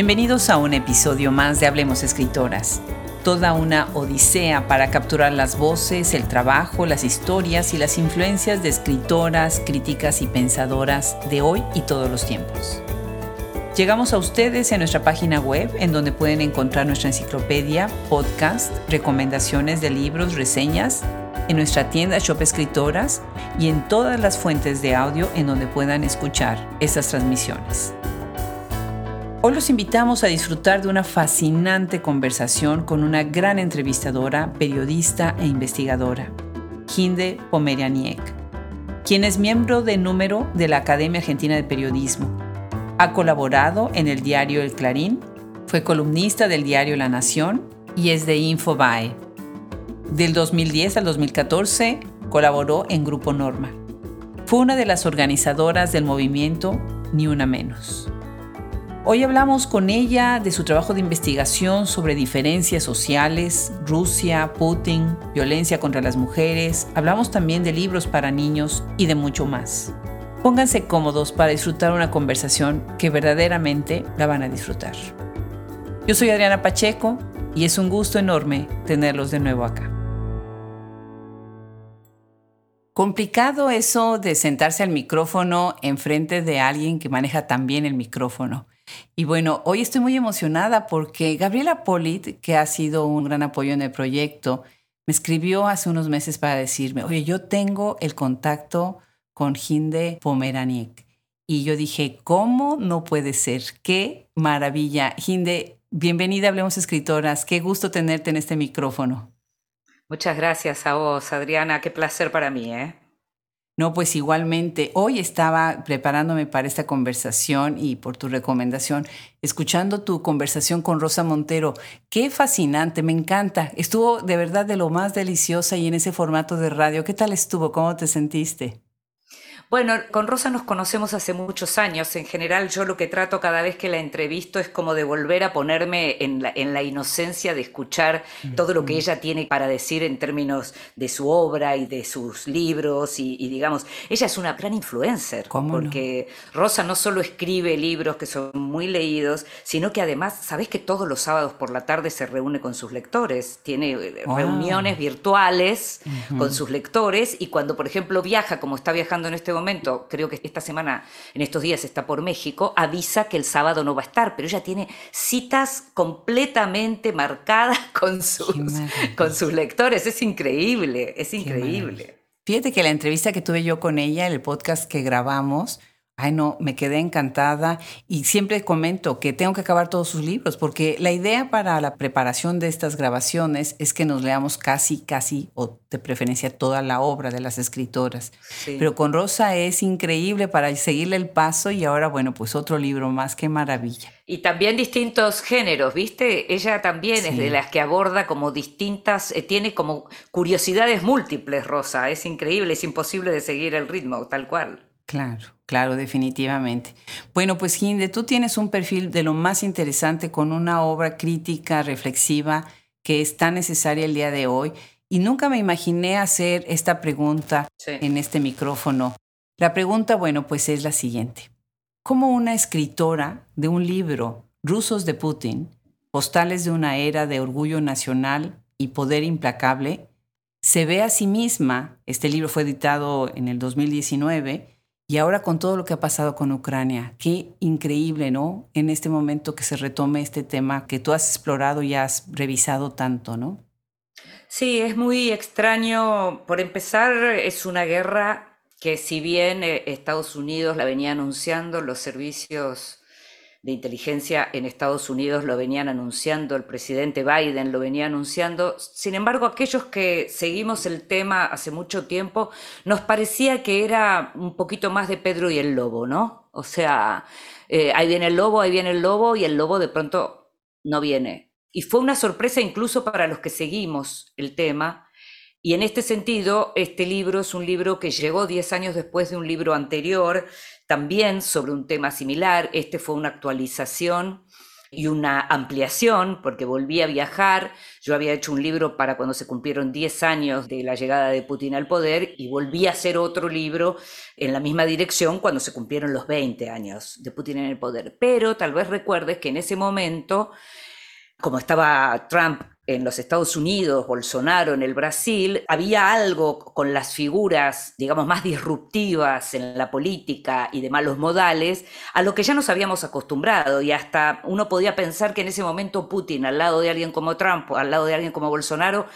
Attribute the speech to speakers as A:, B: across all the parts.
A: Bienvenidos a un episodio más de Hablemos Escritoras. Toda una odisea para capturar las voces, el trabajo, las historias y las influencias de escritoras, críticas y pensadoras de hoy y todos los tiempos. Llegamos a ustedes en nuestra página web en donde pueden encontrar nuestra enciclopedia, podcast, recomendaciones de libros, reseñas, en nuestra tienda Shop Escritoras y en todas las fuentes de audio en donde puedan escuchar estas transmisiones. Hoy los invitamos a disfrutar de una fascinante conversación con una gran entrevistadora, periodista e investigadora, Hinde Pomerianiec, quien es miembro de número de la Academia Argentina de Periodismo. Ha colaborado en el diario El Clarín, fue columnista del diario La Nación y es de Infobae. Del 2010 al 2014 colaboró en Grupo Norma. Fue una de las organizadoras del movimiento Ni Una Menos. Hoy hablamos con ella de su trabajo de investigación sobre diferencias sociales, Rusia, Putin, violencia contra las mujeres, hablamos también de libros para niños y de mucho más. Pónganse cómodos para disfrutar una conversación que verdaderamente la van a disfrutar. Yo soy Adriana Pacheco y es un gusto enorme tenerlos de nuevo acá. Complicado eso de sentarse al micrófono enfrente de alguien que maneja también el micrófono. Y bueno, hoy estoy muy emocionada porque Gabriela Polit, que ha sido un gran apoyo en el proyecto, me escribió hace unos meses para decirme, oye, yo tengo el contacto con Hinde Pomeraniec. Y yo dije, ¿cómo no puede ser? ¡Qué maravilla! Hinde, bienvenida Hablemos Escritoras. Qué gusto tenerte en este micrófono.
B: Muchas gracias a vos, Adriana. Qué placer para mí, ¿eh?
A: No, pues igualmente, hoy estaba preparándome para esta conversación y por tu recomendación, escuchando tu conversación con Rosa Montero. Qué fascinante, me encanta. Estuvo de verdad de lo más deliciosa y en ese formato de radio. ¿Qué tal estuvo? ¿Cómo te sentiste?
B: Bueno, con Rosa nos conocemos hace muchos años. En general, yo lo que trato cada vez que la entrevisto es como de volver a ponerme en la, en la inocencia de escuchar todo lo que ella tiene para decir en términos de su obra y de sus libros. Y, digamos, ella es una gran influencer. porque Rosa no solo escribe libros que son muy leídos, sino que además, ¿sabés que todos los sábados por la tarde se reúne con sus lectores? Tiene eh, reuniones virtuales con sus lectores y cuando, por ejemplo, viaja, como está viajando en este momento, momento, creo que esta semana, en estos días está por México, avisa que el sábado no va a estar, pero ella tiene citas completamente marcadas con sus, con sus lectores. Es increíble, es increíble.
A: Fíjate que la entrevista que tuve yo con ella, el podcast que grabamos, Ay, no, me quedé encantada y siempre comento que tengo que acabar todos sus libros porque la idea para la preparación de estas grabaciones es que nos leamos casi, casi o de preferencia toda la obra de las escritoras. Pero con Rosa es increíble para seguirle el paso y ahora, bueno, pues otro libro más, qué maravilla.
B: Y también distintos géneros, ¿viste? Ella también es de las que aborda como distintas, eh, tiene como curiosidades múltiples, Rosa. Es increíble, es imposible de seguir el ritmo, tal cual.
A: Claro, claro, definitivamente. Bueno, pues Hinde, tú tienes un perfil de lo más interesante con una obra crítica, reflexiva, que es tan necesaria el día de hoy. Y nunca me imaginé hacer esta pregunta en este micrófono. La pregunta, bueno, pues es la siguiente. ¿Cómo una escritora de un libro, Rusos de Putin, Postales de una era de orgullo nacional y poder implacable, se ve a sí misma, este libro fue editado en el 2019, y ahora con todo lo que ha pasado con Ucrania, qué increíble, ¿no? En este momento que se retome este tema que tú has explorado y has revisado tanto, ¿no?
B: Sí, es muy extraño. Por empezar, es una guerra que si bien eh, Estados Unidos la venía anunciando, los servicios de inteligencia en Estados Unidos lo venían anunciando, el presidente Biden lo venía anunciando. Sin embargo, aquellos que seguimos el tema hace mucho tiempo, nos parecía que era un poquito más de Pedro y el lobo, ¿no? O sea, eh, ahí viene el lobo, ahí viene el lobo y el lobo de pronto no viene. Y fue una sorpresa incluso para los que seguimos el tema. Y en este sentido, este libro es un libro que llegó 10 años después de un libro anterior también sobre un tema similar. Este fue una actualización y una ampliación, porque volví a viajar. Yo había hecho un libro para cuando se cumplieron 10 años de la llegada de Putin al poder y volví a hacer otro libro en la misma dirección cuando se cumplieron los 20 años de Putin en el poder. Pero tal vez recuerdes que en ese momento, como estaba Trump en los Estados Unidos, Bolsonaro en el Brasil, había algo con las figuras, digamos, más disruptivas en la política y de malos modales, a lo que ya nos habíamos acostumbrado y hasta uno podía pensar que en ese momento Putin, al lado de alguien como Trump, al lado de alguien como Bolsonaro,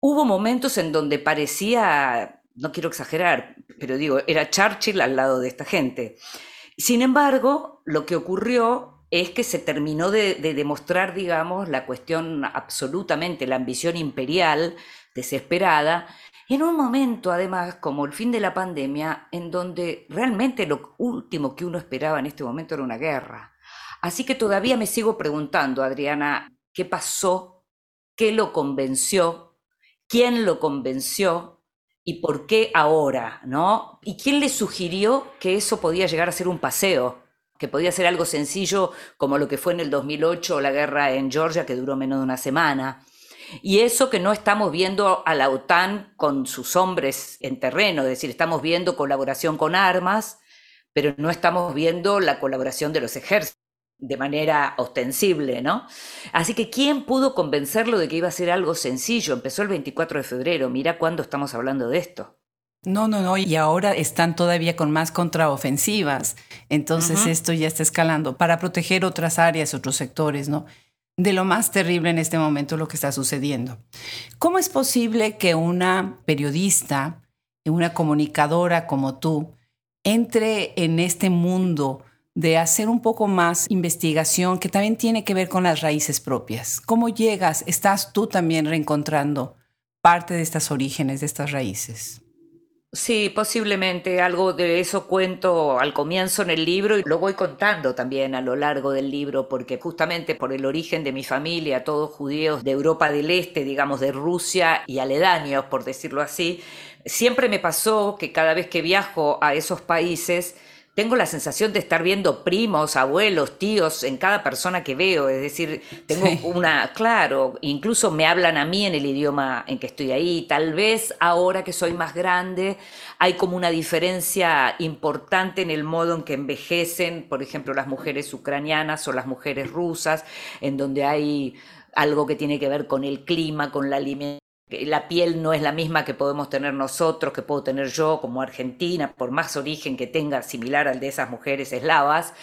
B: hubo momentos en donde parecía, no quiero exagerar, pero digo, era Churchill al lado de esta gente. Sin embargo, lo que ocurrió es que se terminó de, demostrar, digamos, la cuestión absolutamente, la ambición imperial desesperada, en un momento, además, como el fin de la pandemia, en donde realmente lo último que uno esperaba en este momento era una guerra. Así que todavía me sigo preguntando, Adriana, ¿qué pasó? ¿Qué lo convenció? ¿Quién lo convenció? ¿Y por qué ahora? ¿No? ¿Y quién le sugirió que eso podía llegar a ser un paseo? Que podía ser algo sencillo como lo que fue en el 2008 la guerra en Georgia que duró menos de una semana. Y eso que no estamos viendo a la OTAN con sus hombres en terreno, es decir, estamos viendo colaboración con armas, pero no estamos viendo la colaboración de los ejércitos de manera ostensible, ¿no? Así que ¿quién pudo convencerlo de que iba a ser algo sencillo? Empezó el 24 de febrero, mira cuándo estamos hablando de esto.
A: No, no, no, y ahora están todavía con más contraofensivas. Entonces esto ya está escalando para proteger otras áreas, otros sectores, ¿no? De lo más terrible en este momento lo que está sucediendo. ¿Cómo es posible que una periodista, una comunicadora como tú, entre en este mundo de hacer un poco más investigación que también tiene que ver con las raíces propias? ¿Cómo llegas? ¿Estás tú también reencontrando parte de estas orígenes, de estas raíces?
B: Sí, posiblemente algo de eso cuento al comienzo en el libro y lo voy contando también a lo largo del libro porque justamente por el origen de mi familia, todos judíos de Europa del Este, digamos de Rusia y aledaños, por decirlo así, siempre me pasó que cada vez que viajo a esos países, tengo la sensación de estar viendo primos, abuelos, tíos en cada persona que veo. Es decir, tengo una, claro, incluso me hablan a mí en el idioma en que estoy ahí. Tal vez ahora que soy más grande hay como una diferencia importante en el modo en que envejecen, por ejemplo, las mujeres ucranianas o las mujeres rusas, en donde hay algo que tiene que ver con el clima, con la alimentación la piel no es la misma que podemos tener nosotros, que puedo tener yo como argentina, por más origen que tenga similar al de esas mujeres eslavas,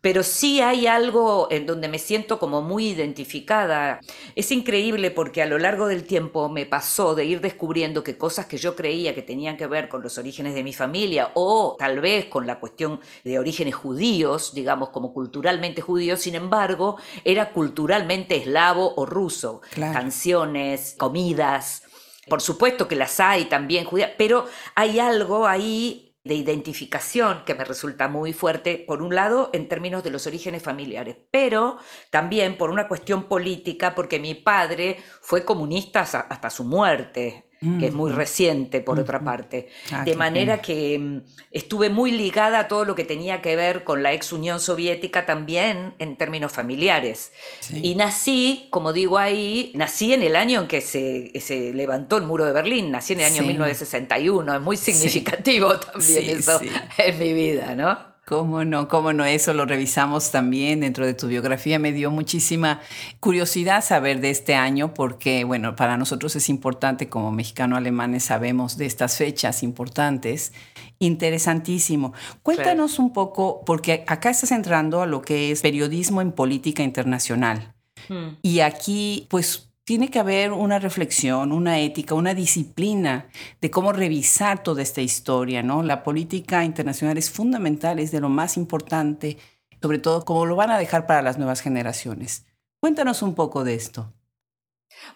B: pero sí hay algo en donde me siento como muy identificada. Es increíble porque a lo largo del tiempo me pasó de ir descubriendo que cosas que yo creía que tenían que ver con los orígenes de mi familia o tal vez con la cuestión de orígenes judíos, digamos como culturalmente judíos, sin embargo, era culturalmente eslavo o ruso. Canciones, comidas, por supuesto que las hay también judías, pero hay algo ahí de identificación que me resulta muy fuerte, por un lado, en términos de los orígenes familiares, pero también por una cuestión política, porque mi padre fue comunista hasta su muerte, que es muy reciente por otra parte. Ah, de manera que mm, estuve muy ligada a todo lo que tenía que ver con la ex Unión Soviética también en términos familiares. Y nací, como digo ahí, nací en el año en que se, se, levantó el muro de Berlín, nací en el año 1961, es muy significativo también eso en mi vida, ¿no?
A: Cómo no, cómo no, eso lo revisamos también dentro de tu biografía. Me dio muchísima curiosidad saber de este año porque, bueno, para nosotros es importante, como mexicano-alemanes sabemos de estas fechas importantes. Interesantísimo. Cuéntanos un poco, porque acá estás entrando a lo que es periodismo en política internacional. Hmm. Y aquí, pues tiene que haber una reflexión, una ética, una disciplina de cómo revisar toda esta historia, ¿no? La política internacional es fundamental, es de lo más importante, sobre todo cómo lo van a dejar para las nuevas generaciones. Cuéntanos un poco de esto.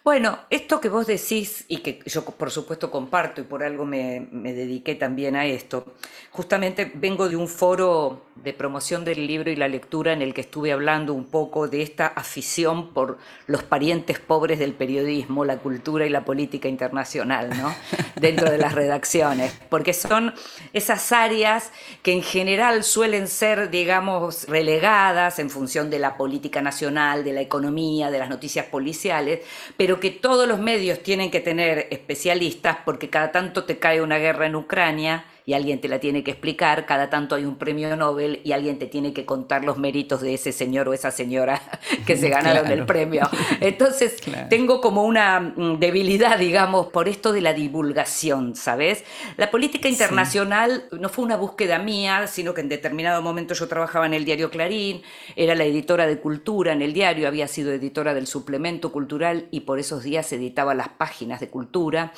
B: Bueno, esto que vos decís y que yo por supuesto comparto y por algo me, dediqué también a esto, justamente vengo de un foro de promoción del libro y la lectura en el que estuve hablando un poco de esta afición por los parientes pobres del periodismo, la cultura y la política internacional, ¿no? Dentro de las redacciones, porque son esas áreas que en general suelen ser, digamos, relegadas en función de la política nacional, de la economía, de las noticias policiales, pero que todos los medios tienen que tener especialistas porque cada tanto te cae una guerra en Ucrania y alguien te la tiene que explicar, cada tanto hay un premio Nobel y alguien te tiene que contar los méritos de ese señor o esa señora que se ganaron el premio. Entonces, tengo como una mm, debilidad, digamos, por esto de la divulgación, ¿sabes? La política internacional no fue una búsqueda mía, sino que en determinado momento yo trabajaba en el diario Clarín, era la editora de cultura en el diario, había sido editora del suplemento cultural y por esos días editaba las páginas de cultura.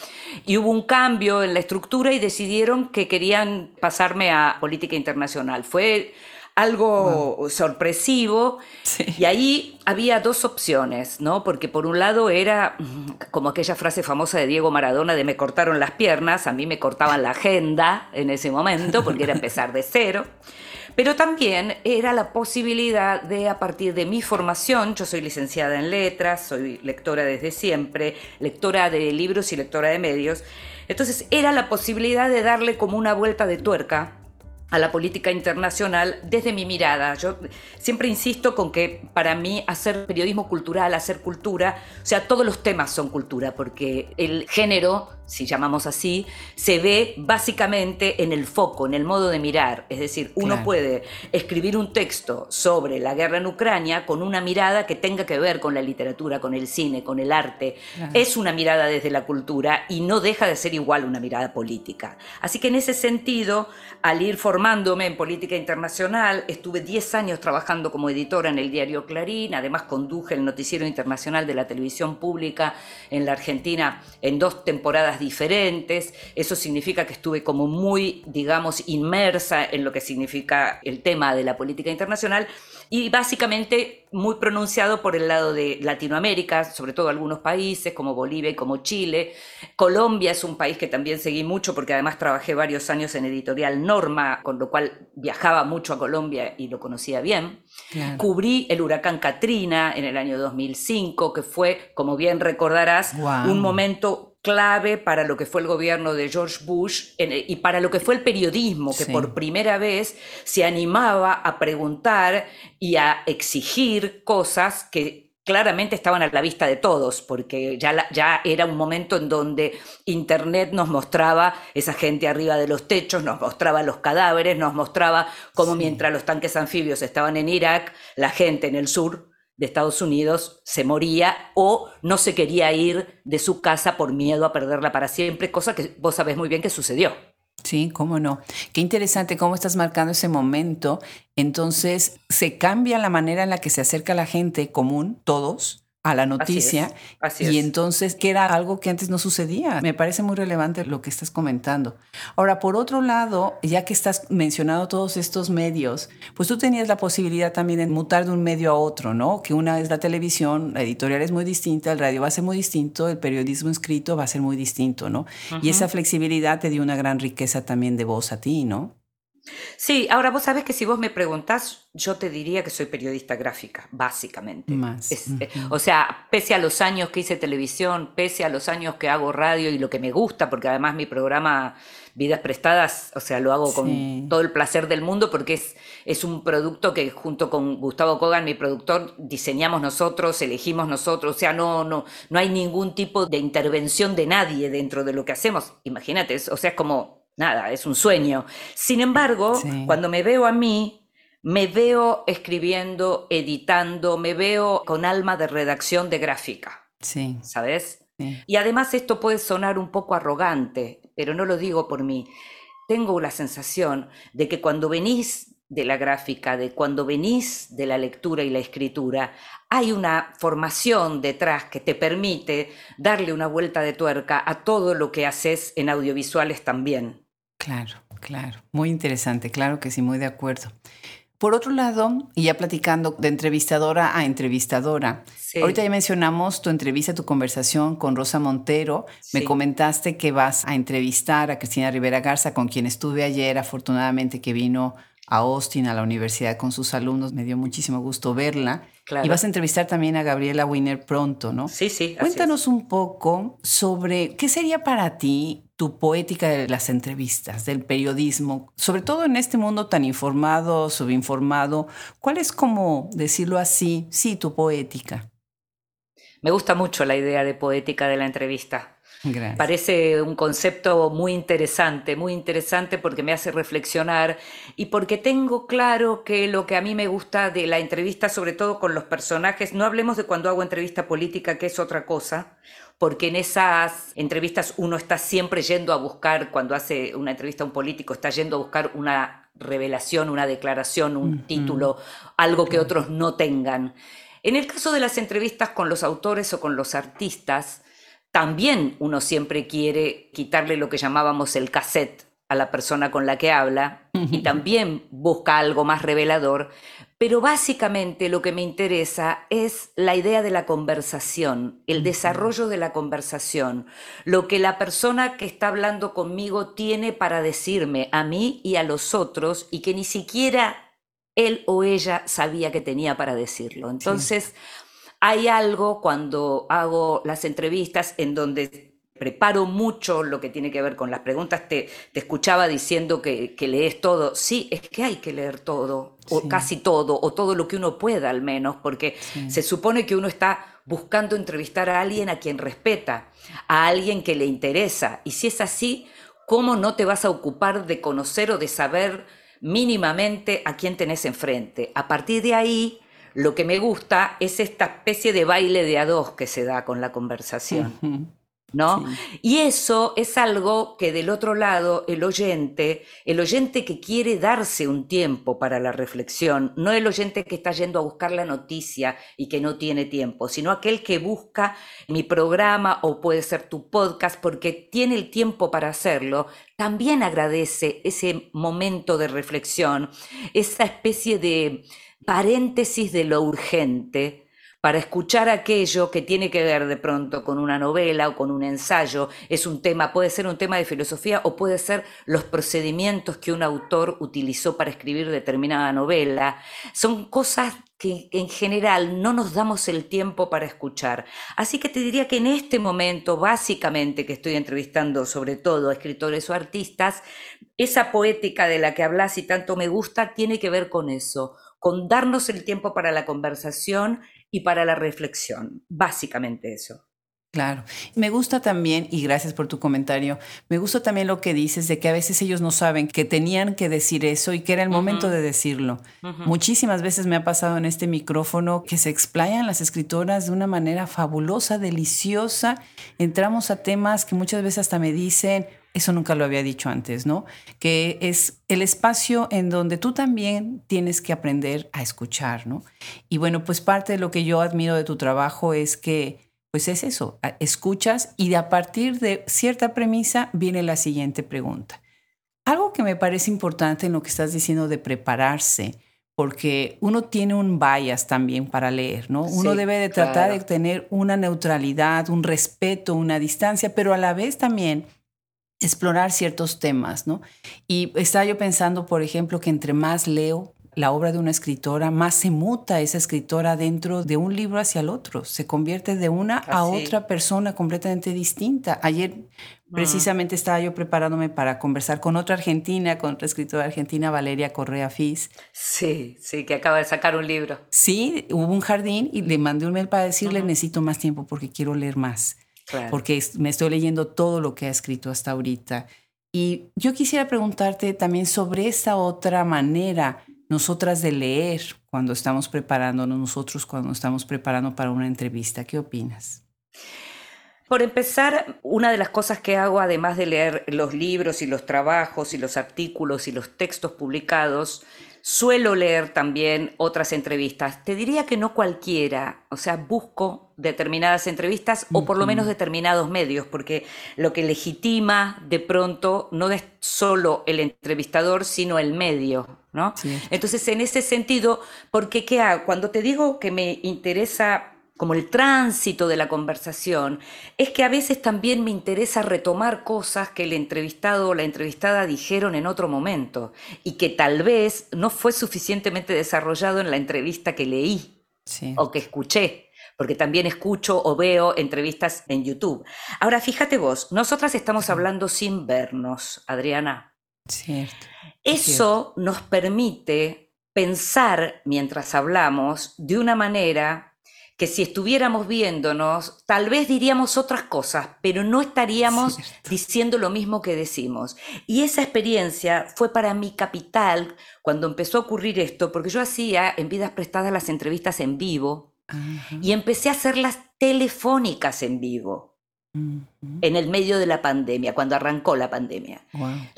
B: Y hubo un cambio en la estructura y decidieron que querían pasarme a política internacional. Fue algo sorpresivo y ahí había dos opciones, ¿no? Porque por un lado era como aquella frase famosa de Diego Maradona de me cortaron las piernas, a mí me cortaban la agenda en ese momento porque era empezar de cero. Pero también era la posibilidad de, a partir de mi formación, yo soy licenciada en letras, soy lectora desde siempre, lectora de libros y lectora de medios, entonces era la posibilidad de darle como una vuelta de tuerca a la política internacional desde mi mirada. Yo siempre insisto con que para mí hacer periodismo cultural, hacer cultura, o sea, todos los temas son cultura, porque el género si llamamos así, se ve básicamente en el foco, en el modo de mirar. Es decir, uno puede escribir un texto sobre la guerra en Ucrania con una mirada que tenga que ver con la literatura, con el cine, con el arte. Es una mirada desde la cultura y no deja de ser igual una mirada política. Así que en ese sentido, al ir formándome en política internacional, estuve 10 años trabajando como editora en el diario Clarín, además conduje el noticiero internacional de la televisión pública en la Argentina en dos temporadas diferentes, eso significa que estuve como muy, digamos, inmersa en lo que significa el tema de la política internacional y básicamente muy pronunciado por el lado de Latinoamérica, sobre todo algunos países como Bolivia y como Chile. Colombia es un país que también seguí mucho porque además trabajé varios años en editorial Norma, con lo cual viajaba mucho a Colombia y lo conocía bien. Cubrí el huracán Katrina en el año 2005, que fue, como bien recordarás, un momento clave para lo que fue el gobierno de George Bush y para lo que fue el periodismo, que por primera vez se animaba a preguntar y a exigir cosas que claramente estaban a la vista de todos, porque ya, ya era un momento en donde Internet nos mostraba esa gente arriba de los techos, nos mostraba los cadáveres, nos mostraba cómo mientras los tanques anfibios estaban en Irak, la gente en el sur de Estados Unidos se moría o no se quería ir de su casa por miedo a perderla para siempre, cosa que vos sabés muy bien que sucedió.
A: Sí, cómo no. Qué interesante cómo estás marcando ese momento. Entonces, se cambia la manera en la que se acerca la gente común, todos, a la noticia y entonces que era algo que antes no sucedía. Me parece muy relevante lo que estás comentando. Ahora, por otro lado, ya que estás mencionando todos estos medios, pues tú tenías la posibilidad también de mutar de un medio a otro, ¿no? Que una es la televisión, la editorial es muy distinta, el radio va a ser muy distinto, el periodismo escrito va a ser muy distinto, ¿no? Y esa flexibilidad te dio una gran riqueza también de voz a ti, ¿no?
B: Sí, ahora vos sabés que si vos me preguntás, yo te diría que soy periodista gráfica, básicamente. Eh, o sea, pese a los años que hice televisión, pese a los años que hago radio y lo que me gusta, porque además mi programa Vidas Prestadas, o sea, lo hago con todo el placer del mundo porque es, es un producto que junto con Gustavo Kogan, mi productor, diseñamos nosotros, elegimos nosotros, o sea, no, no, no hay ningún tipo de intervención de nadie dentro de lo que hacemos. Imagínate, o sea, es como nada, es un sueño. Sin embargo, cuando me veo a mí, me veo escribiendo, editando, me veo con alma de redacción de gráfica. Sí. ¿Sabes? Y además esto puede sonar un poco arrogante, pero no lo digo por mí. Tengo la sensación de que cuando venís de la gráfica, de cuando venís de la lectura y la escritura, hay una formación detrás que te permite darle una vuelta de tuerca a todo lo que haces en audiovisuales también.
A: Claro, claro. Muy interesante, claro que sí, muy de acuerdo. Por otro lado, y ya platicando de entrevistadora a entrevistadora, ahorita ya mencionamos tu entrevista, tu conversación con Rosa Montero. Me comentaste que vas a entrevistar a Cristina Rivera Garza, con quien estuve ayer, afortunadamente que vino a Austin, a la universidad con sus alumnos. Me dio muchísimo gusto verla. Y vas a entrevistar también a Gabriela Wiener pronto, ¿no?
B: Sí, sí.
A: Cuéntanos un poco sobre qué sería para ti tu poética de las entrevistas, del periodismo, sobre todo en este mundo tan informado, subinformado. ¿Cuál es como decirlo así? Sí, tu poética.
B: Me gusta mucho la idea de poética de la entrevista. Parece un concepto muy interesante, muy interesante porque me hace reflexionar y porque tengo claro que lo que a mí me gusta de la entrevista, sobre todo con los personajes, no hablemos de cuando hago entrevista política, que es otra cosa, porque en esas entrevistas uno está siempre yendo a buscar, cuando hace una entrevista a un político, está yendo a buscar una revelación, una declaración, un título, algo que otros no tengan. En el caso de las entrevistas con los autores o con los artistas, también uno siempre quiere quitarle lo que llamábamos el cassette a la persona con la que habla y también busca algo más revelador, pero básicamente lo que me interesa es la idea de la conversación, el desarrollo de la conversación, lo que la persona que está hablando conmigo tiene para decirme a mí y a los otros y que ni siquiera él o ella sabía que tenía para decirlo. Entonces, hay algo cuando hago las entrevistas en donde preparo mucho lo que tiene que ver con las preguntas. Te, te escuchaba diciendo que, lees todo. Sí, es que hay que leer todo, o casi todo, o todo lo que uno pueda al menos, porque se supone que uno está buscando entrevistar a alguien a quien respeta, a alguien que le interesa. Y si es así, ¿cómo no te vas a ocupar de conocer o de saber mínimamente a quién tenés enfrente? A partir de ahí lo que me gusta es esta especie de baile de a dos que se da con la conversación. ¿No? Y eso es algo que del otro lado el oyente, el oyente que quiere darse un tiempo para la reflexión, no el oyente que está yendo a buscar la noticia y que no tiene tiempo, sino aquel que busca mi programa o puede ser tu podcast porque tiene el tiempo para hacerlo, también agradece ese momento de reflexión, esa especie de, paréntesis de lo urgente para escuchar aquello que tiene que ver de pronto con una novela o con un ensayo. Es un tema, puede ser un tema de filosofía o puede ser los procedimientos que un autor utilizó para escribir determinada novela. Son cosas que en general no nos damos el tiempo para escuchar. Así que te diría que en este momento, básicamente que estoy entrevistando sobre todo a escritores o artistas, esa poética de la que hablas y tanto me gusta tiene que ver con eso con darnos el tiempo para la conversación y para la reflexión. Básicamente eso.
A: Claro. Me gusta también, y gracias por tu comentario, me gusta también lo que dices de que a veces ellos no saben que tenían que decir eso y que era el momento de decirlo. Muchísimas veces me ha pasado en este micrófono que se explayan las escritoras de una manera fabulosa, deliciosa. Entramos a temas que muchas veces hasta me dicen, eso nunca lo había dicho antes, ¿no? Que es el espacio en donde tú también tienes que aprender a escuchar, ¿no? Y bueno, pues parte de lo que yo admiro de tu trabajo es que, pues es eso, escuchas y a partir de cierta premisa viene la siguiente pregunta. Algo que me parece importante en lo que estás diciendo de prepararse, porque uno tiene un bias también para leer, ¿no? Uno debe de tratar de tener una neutralidad, un respeto, una distancia, pero a la vez también explorar ciertos temas, ¿no? Y estaba yo pensando, por ejemplo, que entre más leo la obra de una escritora, más se muta esa escritora dentro de un libro hacia el otro, se convierte de una a otra persona completamente distinta. Ayer mm. precisamente estaba yo preparándome para conversar con otra argentina, con otra escritora argentina, Valeria Correa Fis.
B: Sí, sí, que acaba de sacar un libro.
A: Sí, hubo un jardín y le mandé un mail para decirle, necesito más tiempo porque quiero leer más porque me estoy leyendo todo lo que ha escrito hasta ahorita. Y yo quisiera preguntarte también sobre esta otra manera, nosotras de leer cuando estamos preparándonos, nosotros cuando estamos preparando para una entrevista. ¿Qué opinas?
B: Por empezar, una de las cosas que hago, además de leer los libros y los trabajos y los artículos y los textos publicados, Suelo leer también otras entrevistas. Te diría que no cualquiera, o sea, busco determinadas entrevistas o por lo menos determinados medios, porque lo que legitima de pronto no es solo el entrevistador, sino el medio. ¿no? Entonces, en ese sentido, porque ¿qué hago? Cuando te digo que me interesa como el tránsito de la conversación, es que a veces también me interesa retomar cosas que el entrevistado o la entrevistada dijeron en otro momento y que tal vez no fue suficientemente desarrollado en la entrevista que leí o que escuché porque también escucho o veo entrevistas en YouTube. Ahora, fíjate vos, nosotras estamos hablando sin vernos, Adriana.
A: Cierto.
B: Eso nos permite pensar mientras hablamos de una manera que si estuviéramos viéndonos, tal vez diríamos otras cosas, pero no estaríamos diciendo lo mismo que decimos. Y esa experiencia fue para mi capital cuando empezó a ocurrir esto, porque yo hacía en vidas prestadas las entrevistas en vivo y empecé a hacerlas telefónicas en vivo. En el medio de la pandemia, cuando arrancó la pandemia.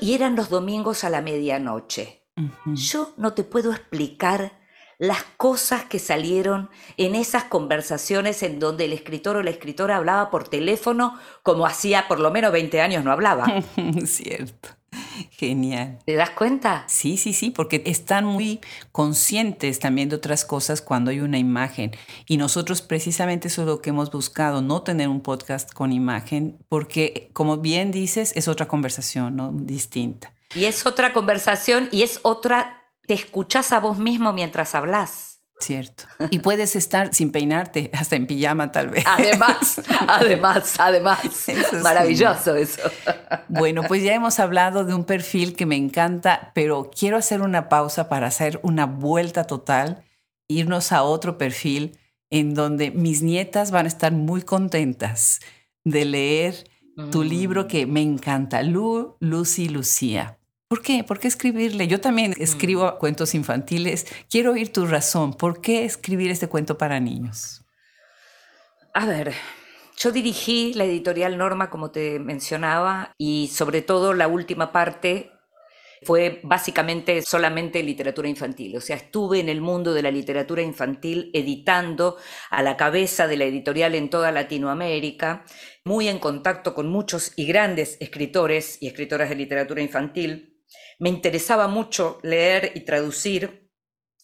B: Y eran los domingos a la medianoche. Yo no te puedo explicar las cosas que salieron en esas conversaciones en donde el escritor o la escritora hablaba por teléfono como hacía por lo menos 20 años no hablaba.
A: Cierto. Genial.
B: ¿Te das cuenta?
A: Sí, sí, sí, porque están muy conscientes también de otras cosas cuando hay una imagen. Y nosotros precisamente eso es lo que hemos buscado, no tener un podcast con imagen, porque como bien dices, es otra conversación, ¿no? Distinta.
B: Y es otra conversación y es otra te escuchás a vos mismo mientras hablas.
A: Cierto. Y puedes estar sin peinarte, hasta en pijama tal vez.
B: Además, además, además. Maravilloso eso.
A: Bueno, pues ya hemos hablado de un perfil que me encanta, pero quiero hacer una pausa para hacer una vuelta total, irnos a otro perfil en donde mis nietas van a estar muy contentas de leer tu libro mm. que me encanta, Lu, Lucy, Lucía. ¿Por qué? ¿Por qué escribirle? Yo también mm. escribo cuentos infantiles. Quiero oír tu razón. ¿Por qué escribir este cuento para niños?
B: A ver, yo dirigí la editorial Norma, como te mencionaba, y sobre todo la última parte fue básicamente solamente literatura infantil. O sea, estuve en el mundo de la literatura infantil editando a la cabeza de la editorial en toda Latinoamérica, muy en contacto con muchos y grandes escritores y escritoras de literatura infantil. Me interesaba mucho leer y traducir.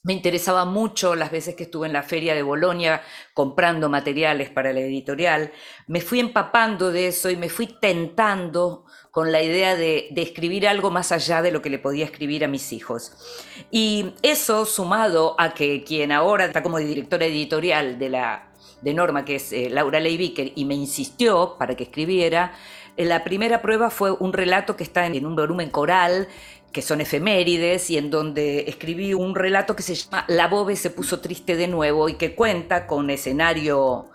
B: Me interesaba mucho las veces que estuve en la feria de Bolonia comprando materiales para la editorial. Me fui empapando de eso y me fui tentando con la idea de, escribir algo más allá de lo que le podía escribir a mis hijos. Y eso sumado a que quien ahora está como directora editorial de la de Norma, que es eh, Laura Leiviker, y me insistió para que escribiera, eh, la primera prueba fue un relato que está en un volumen coral que son efemérides y en donde escribí un relato que se llama La Bobe se puso triste de nuevo y que cuenta con escenario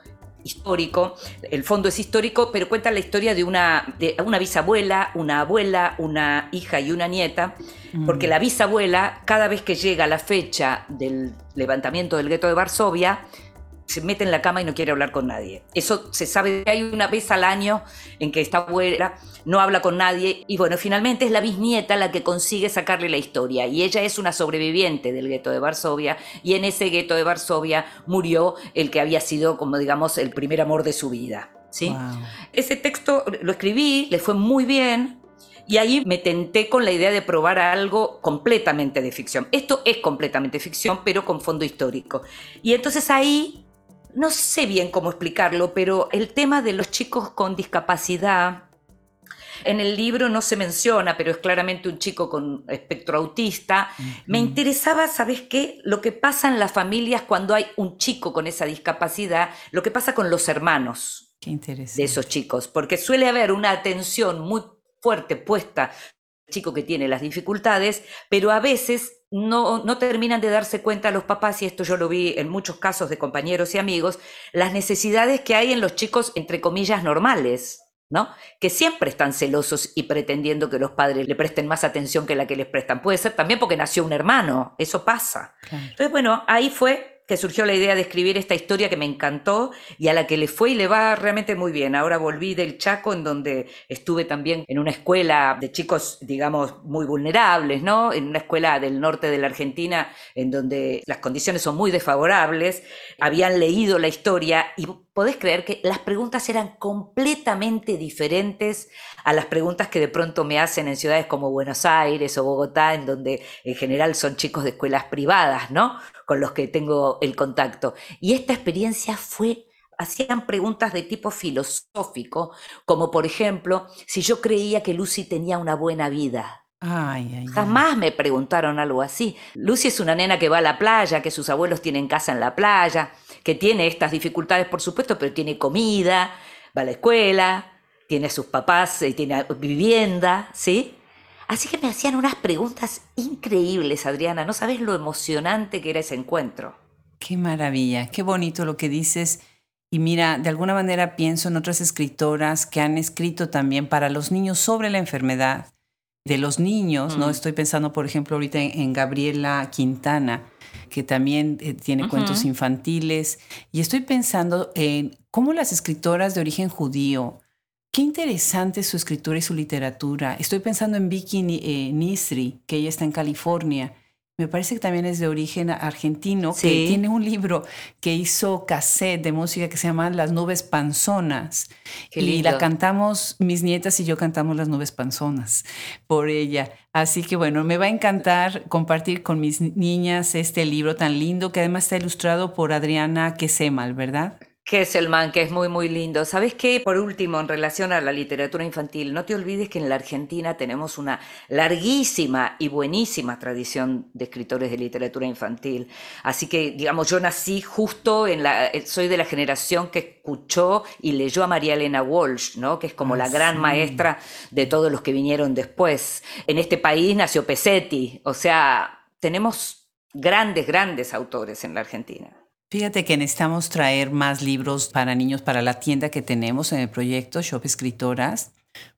B: histórico, el fondo es histórico, pero cuenta la historia de una, de una bisabuela, una abuela, una hija y una nieta, porque la bisabuela, cada vez que llega la fecha del levantamiento del gueto de Varsovia, se mete en la cama y no quiere hablar con nadie. Eso se sabe, hay una vez al año en que esta abuela no habla con nadie y bueno, finalmente es la bisnieta la que consigue sacarle la historia y ella es una sobreviviente del gueto de Varsovia y en ese gueto de Varsovia murió el que había sido como digamos el primer amor de su vida. ¿sí? Ese texto lo escribí, le fue muy bien, y ahí me tenté con la idea de probar algo completamente de ficción. Esto es completamente ficción, pero con fondo histórico. Y entonces ahí no sé bien cómo explicarlo, pero el tema de los chicos con discapacidad, en el libro no se menciona, pero es claramente un chico con espectro autista. Me interesaba, ¿sabes qué? Lo que pasa en las familias cuando hay un chico con esa discapacidad, lo que pasa con los hermanos de esos chicos, porque suele haber una atención muy fuerte puesta chico que tiene las dificultades, pero a veces no, no terminan de darse cuenta los papás, y esto yo lo vi en muchos casos de compañeros y amigos, las necesidades que hay en los chicos, entre comillas, normales. ¿no? Que siempre están celosos y pretendiendo que los padres le presten más atención que la que les prestan. Puede ser también porque nació un hermano, eso pasa. Entonces, bueno, ahí fue que surgió la idea de escribir esta historia que me encantó y a la que le fue y le va realmente muy bien. Ahora volví del Chaco, en donde estuve también en una escuela de chicos, digamos, muy vulnerables, ¿no? En una escuela del norte de la Argentina, en donde las condiciones son muy desfavorables. Habían leído la historia y podés creer que las preguntas eran completamente diferentes a las preguntas que de pronto me hacen en ciudades como Buenos Aires o Bogotá, en donde en general son chicos de escuelas privadas, ¿no? Con los que tengo el contacto. Y esta experiencia fue hacían preguntas de tipo filosófico, como por ejemplo, si yo creía que Lucy tenía una buena vida. Jamás me preguntaron algo así. Lucy es una nena que va a la playa, que sus abuelos tienen casa en la playa, que tiene estas dificultades, por supuesto, pero tiene comida, va a la escuela, tiene a sus papás, eh, tiene vivienda, ¿sí? Así que me hacían unas preguntas increíbles, Adriana. No sabes lo emocionante que era ese encuentro.
A: Qué maravilla, qué bonito lo que dices. Y mira, de alguna manera pienso en otras escritoras que han escrito también para los niños sobre la enfermedad de los niños, ¿no? Mm. Estoy pensando, por ejemplo, ahorita en, Gabriela Quintana, que también eh, tiene cuentos infantiles, y estoy pensando en cómo las escritoras de origen judío, qué interesante su escritura y su literatura. Estoy pensando en Vicky eh, Nisri, que ella está en California, me parece que también es de origen argentino, que tiene un libro que hizo cassette de música que se llama Las nubes panzonas. y la cantamos, mis nietas y yo cantamos Las nubes panzonas por ella. Así que bueno, me va a encantar compartir con mis niñas este libro tan lindo que además está ilustrado por Adriana Quesemal, ¿verdad?
B: Man que es muy, muy lindo. ¿Sabes qué? Por último, en relación a la literatura infantil, no te olvides que en la Argentina tenemos una larguísima y buenísima tradición de escritores de literatura infantil. Así que, digamos, yo nací justo en la, eh, soy de la generación que escuchó y leyó a María Elena Walsh, ¿no? Que es como la ah, gran maestra de todos los que vinieron después. En este país nació Pesetti, o sea, tenemos grandes, grandes autores en la Argentina.
A: Fíjate que necesitamos traer más libros para niños para la tienda que tenemos en el proyecto Shop Escritoras,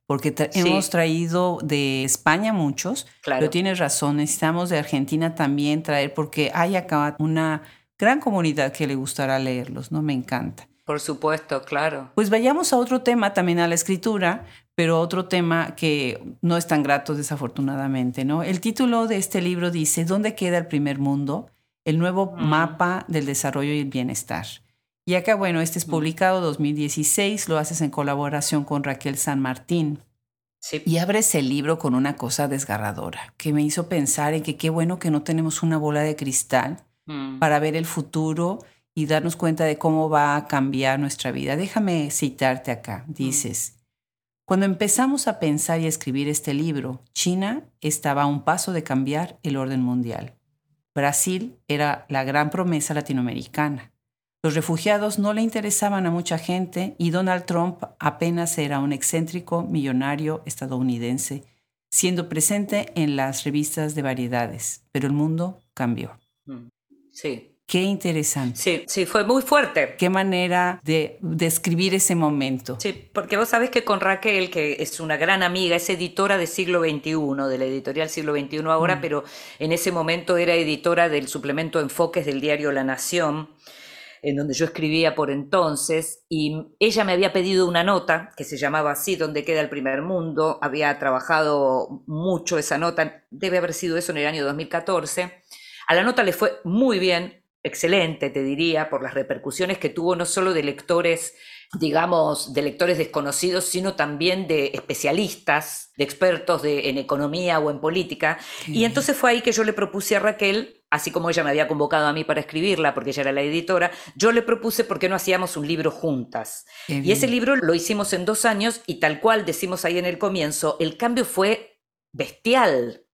A: porque hemos traído de España muchos, pero tienes razón, necesitamos de Argentina también traer, porque hay acá una gran comunidad que le gustará leerlos, ¿no? Me encanta.
B: Por supuesto, claro.
A: Pues vayamos a otro tema también a la escritura, pero otro tema que no es tan grato desafortunadamente, ¿no? El título de este libro dice, ¿Dónde queda el primer mundo? El nuevo mapa del desarrollo y el bienestar. Y acá, bueno, este es publicado 2016, lo haces en colaboración con Raquel San Martín. Sí. Y abres el libro con una cosa desgarradora, que me hizo pensar en que qué bueno que no tenemos una bola de cristal mm. para ver el futuro y darnos cuenta de cómo va a cambiar nuestra vida. Déjame citarte acá. Dices, cuando empezamos a pensar y a escribir este libro, China estaba a un paso de cambiar el orden mundial. Brasil era la gran promesa latinoamericana. Los refugiados no le interesaban a mucha gente y Donald Trump apenas era un excéntrico millonario estadounidense, siendo presente en las revistas de variedades. Pero el mundo cambió. Mm,
B: sí.
A: Qué interesante.
B: Sí, sí, fue muy fuerte.
A: Qué manera de describir ese momento.
B: Sí, porque vos sabés que con Raquel, que es una gran amiga, es editora de siglo XXI, de la editorial siglo XXI ahora, mm. pero en ese momento era editora del suplemento Enfoques del diario La Nación, en donde yo escribía por entonces, y ella me había pedido una nota que se llamaba así, ¿Dónde queda el primer mundo? Había trabajado mucho esa nota, debe haber sido eso en el año 2014. A la nota le fue muy bien, excelente, te diría, por las repercusiones que tuvo no solo de lectores, digamos, de lectores desconocidos, sino también de especialistas, de expertos de, en economía o en política. Y entonces fue ahí que yo le propuse a Raquel, así como ella me había convocado a mí para escribirla, porque ella era la editora, yo le propuse por qué no hacíamos un libro juntas. Y ese libro lo hicimos en dos años y tal cual decimos ahí en el comienzo, el cambio fue bestial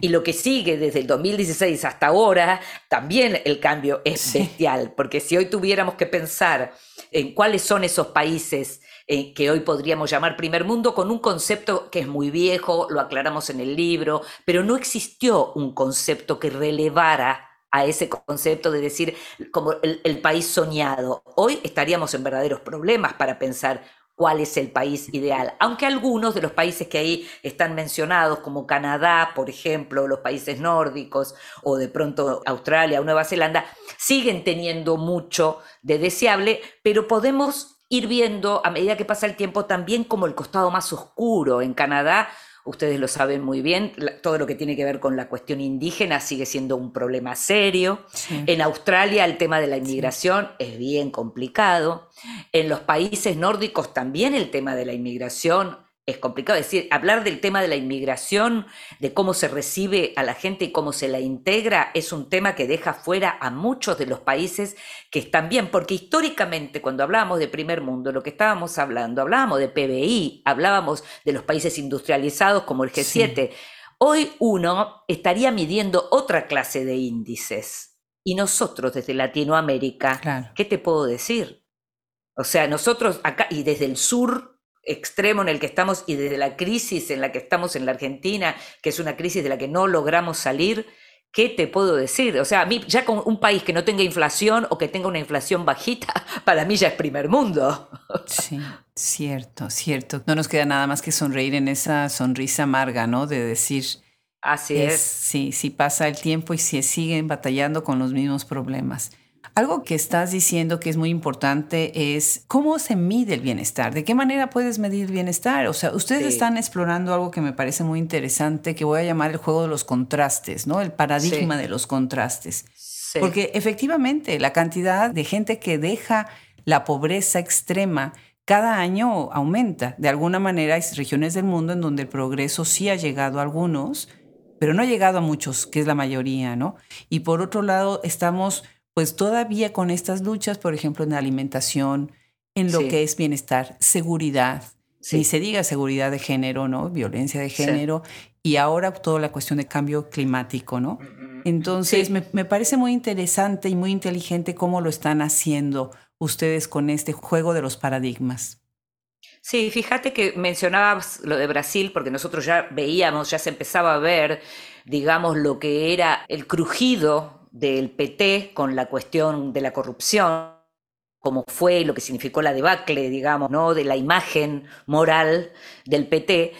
B: y lo que sigue desde el 2016 hasta ahora, también el cambio es bestial, porque si hoy tuviéramos que pensar en cuáles son esos países eh, que hoy podríamos llamar primer mundo, con un concepto que es muy viejo, lo aclaramos en el libro, pero no existió un concepto que relevara a ese concepto de decir como el país soñado. Hoy estaríamos en verdaderos problemas para pensar cuál es el país ideal. Aunque algunos de los países que ahí están mencionados, como Canadá, por ejemplo, los países nórdicos, o de pronto Australia o Nueva Zelanda, siguen teniendo mucho de deseable, pero podemos ir viendo a medida que pasa el tiempo también como el costado más oscuro. En Canadá ustedes lo saben muy bien, todo lo que tiene que ver con la cuestión indígena sigue siendo un problema serio. En Australia el tema de la inmigración es bien complicado. En los países nórdicos también el tema de la inmigración es complicado. Es decir, hablar del tema de la inmigración, de cómo se recibe a la gente y cómo se la integra, es un tema que deja fuera a muchos de los países que están bien, porque históricamente cuando hablábamos de primer mundo, lo que estábamos hablando, hablábamos de PBI, hablábamos de los países industrializados como el G7. Hoy uno estaría midiendo otra clase de índices. Y nosotros desde Latinoamérica, ¿qué te puedo decir? O sea, nosotros acá y desde el sur extremo en el que estamos y desde la crisis en la que estamos en la Argentina, que es una crisis de la que no logramos salir, ¿qué te puedo decir? O sea, a mí ya con un país que no tenga inflación o que tenga una inflación bajita, para mí ya es primer mundo.
A: Sí, cierto, cierto. No nos queda nada más que sonreír en esa sonrisa amarga, ¿no? De decir...
B: Así es. es.
A: Sí, sí pasa el tiempo y se siguen batallando con los mismos problemas. Algo que estás diciendo que es muy importante es cómo se mide el bienestar, de qué manera puedes medir el bienestar. O sea, ustedes están explorando algo que me parece muy interesante, que voy a llamar el juego de los contrastes, ¿no? El paradigma de los contrastes. Porque efectivamente la cantidad de gente que deja la pobreza extrema cada año aumenta. De alguna manera hay regiones del mundo en donde el progreso sí ha llegado a algunos, pero no ha llegado a muchos, que es la mayoría, ¿no? Y por otro lado, estamos pues todavía con estas luchas, por ejemplo, en alimentación, en lo que es bienestar, seguridad, ni se diga seguridad de género, ¿no? Violencia de género, y ahora toda la cuestión de cambio climático, ¿no? Entonces, me, me, parece muy interesante y muy inteligente cómo lo están haciendo ustedes con este juego de los paradigmas.
B: Sí, fíjate que mencionabas lo de Brasil, porque nosotros ya veíamos, ya se empezaba a ver, digamos, lo que era el crujido del PT con la cuestión de la corrupción, como fue lo que significó la debacle, digamos, ¿no? de la imagen moral del PT,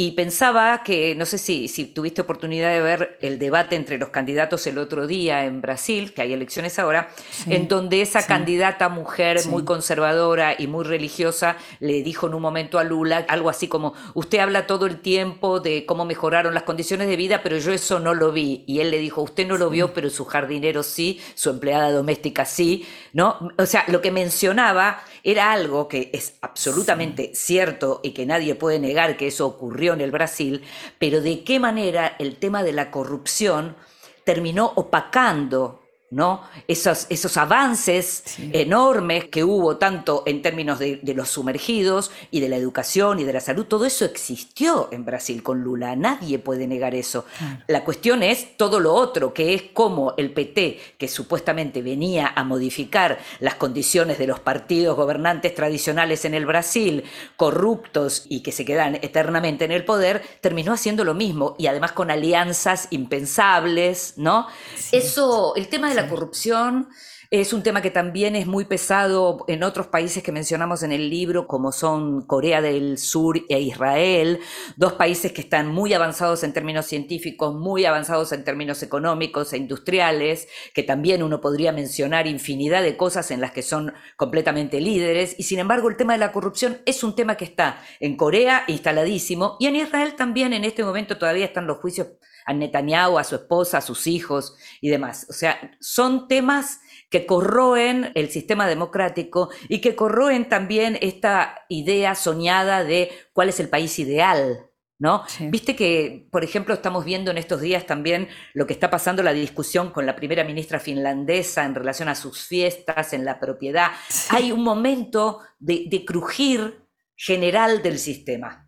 B: y pensaba que, no sé si, si tuviste oportunidad de ver el debate entre los candidatos el otro día en Brasil, que hay elecciones ahora, en donde esa candidata mujer muy conservadora y muy religiosa le dijo en un momento a Lula algo así como, usted habla todo el tiempo de cómo mejoraron las condiciones de vida, pero yo eso no lo vi. Y él le dijo, usted no lo vio, pero su jardinero sí, su empleada doméstica sí, ¿no? O sea, lo que mencionaba era algo que es absolutamente cierto y que nadie puede negar que eso ocurrió en el Brasil, pero de qué manera el tema de la corrupción terminó opacando ¿no? Esos, esos avances enormes que hubo tanto en términos de, los sumergidos y de la educación y de la salud, todo eso existió en Brasil con Lula, nadie puede negar eso. La cuestión es todo lo otro, que es cómo el PT, que supuestamente venía a modificar las condiciones de los partidos gobernantes tradicionales en el Brasil, corruptos y que se quedan eternamente en el poder, terminó haciendo lo mismo y además con alianzas impensables, ¿no? Eso, el tema de la corrupción es un tema que también es muy pesado en otros países que mencionamos en el libro, como son Corea del Sur e Israel, dos países que están muy avanzados en términos científicos, muy avanzados en términos económicos e industriales, que también uno podría mencionar infinidad de cosas en las que son completamente líderes, y sin embargo el tema de la corrupción es un tema que está en Corea instaladísimo, y en Israel también en este momento todavía están los juicios a Netanyahu, a su esposa, a sus hijos y demás. O sea, son temas que corroen el sistema democrático y que corroen también esta idea soñada de cuál es el país ideal, ¿no? Viste que, por ejemplo, estamos viendo en estos días también lo que está pasando, la discusión con la primera ministra finlandesa en relación a sus fiestas, en la propiedad. Hay un momento de crujir general del sistema.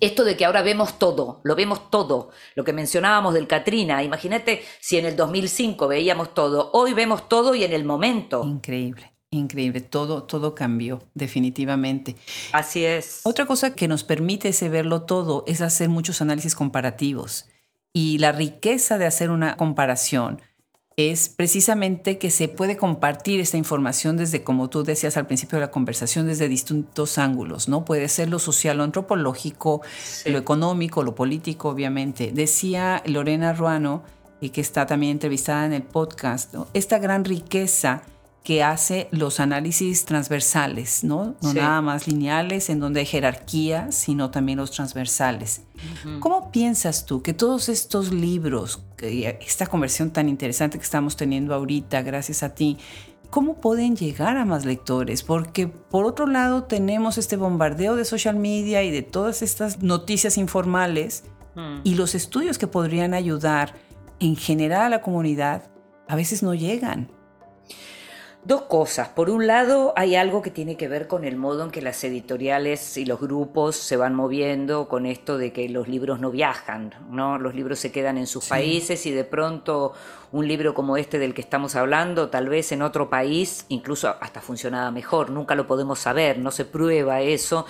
B: Esto de que ahora vemos todo, lo vemos todo, lo que mencionábamos del Katrina, imagínate si en el 2005 veíamos todo, hoy vemos todo y en el momento.
A: Increíble. Increíble, todo, todo cambió, definitivamente.
B: Así es.
A: Otra cosa que nos permite ese verlo todo es hacer muchos análisis comparativos. Y la riqueza de hacer una comparación es precisamente que se puede compartir esta información desde, como tú decías al principio de la conversación, desde distintos ángulos, ¿no? Puede ser lo social, lo antropológico, lo económico, lo político, obviamente. Decía Lorena Ruano, y que está también entrevistada en el podcast, esta gran riqueza que hace los análisis transversales, ¿no? No nada más lineales, en donde hay jerarquía, sino también los transversales. ¿Cómo piensas tú que todos estos libros, esta conversión tan interesante que estamos teniendo ahorita, gracias a ti, ¿cómo pueden llegar a más lectores? Porque por otro lado tenemos este bombardeo de social media y de todas estas noticias informales mm. y los estudios que podrían ayudar en general a la comunidad a veces no llegan.
B: Dos cosas. Por un lado, hay algo que tiene que ver con el modo en que las editoriales y los grupos se van moviendo con esto de que los libros no viajan, ¿no? Los libros se quedan en sus países y de pronto un libro como este del que estamos hablando, tal vez en otro país incluso hasta funcionaba mejor, nunca lo podemos saber, no se prueba eso.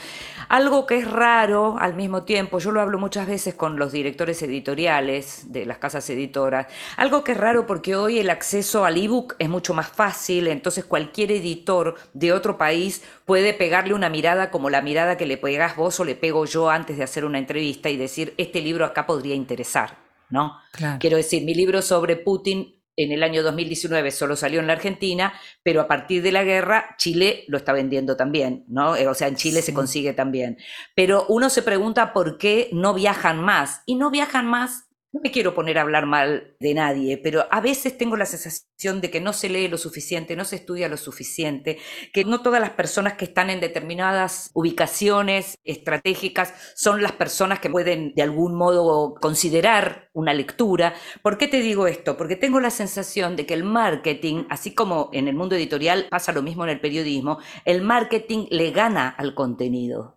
B: Algo que es raro al mismo tiempo, yo lo hablo muchas veces con los directores editoriales de las casas editoras, algo que es raro porque hoy el acceso al ebook es mucho más fácil, entonces cualquier editor de otro país puede pegarle una mirada como la mirada que le pegas vos o le pego yo antes de hacer una entrevista y decir, este libro acá podría interesar. ¿no? Quiero decir, mi libro sobre Putin en el año 2019 solo salió en la Argentina, pero a partir de la guerra Chile lo está vendiendo también, ¿no? Eh, o sea, en Chile se consigue también. Pero uno se pregunta por qué no viajan más. Y no viajan más no me quiero poner a hablar mal de nadie, pero a veces tengo la sensación de que no se lee lo suficiente, no se estudia lo suficiente, que no todas las personas que están en determinadas ubicaciones estratégicas son las personas que pueden de algún modo considerar una lectura. ¿Por qué te digo esto? Porque tengo la sensación de que el marketing, así como en el mundo editorial pasa lo mismo en el periodismo, el marketing le gana al contenido.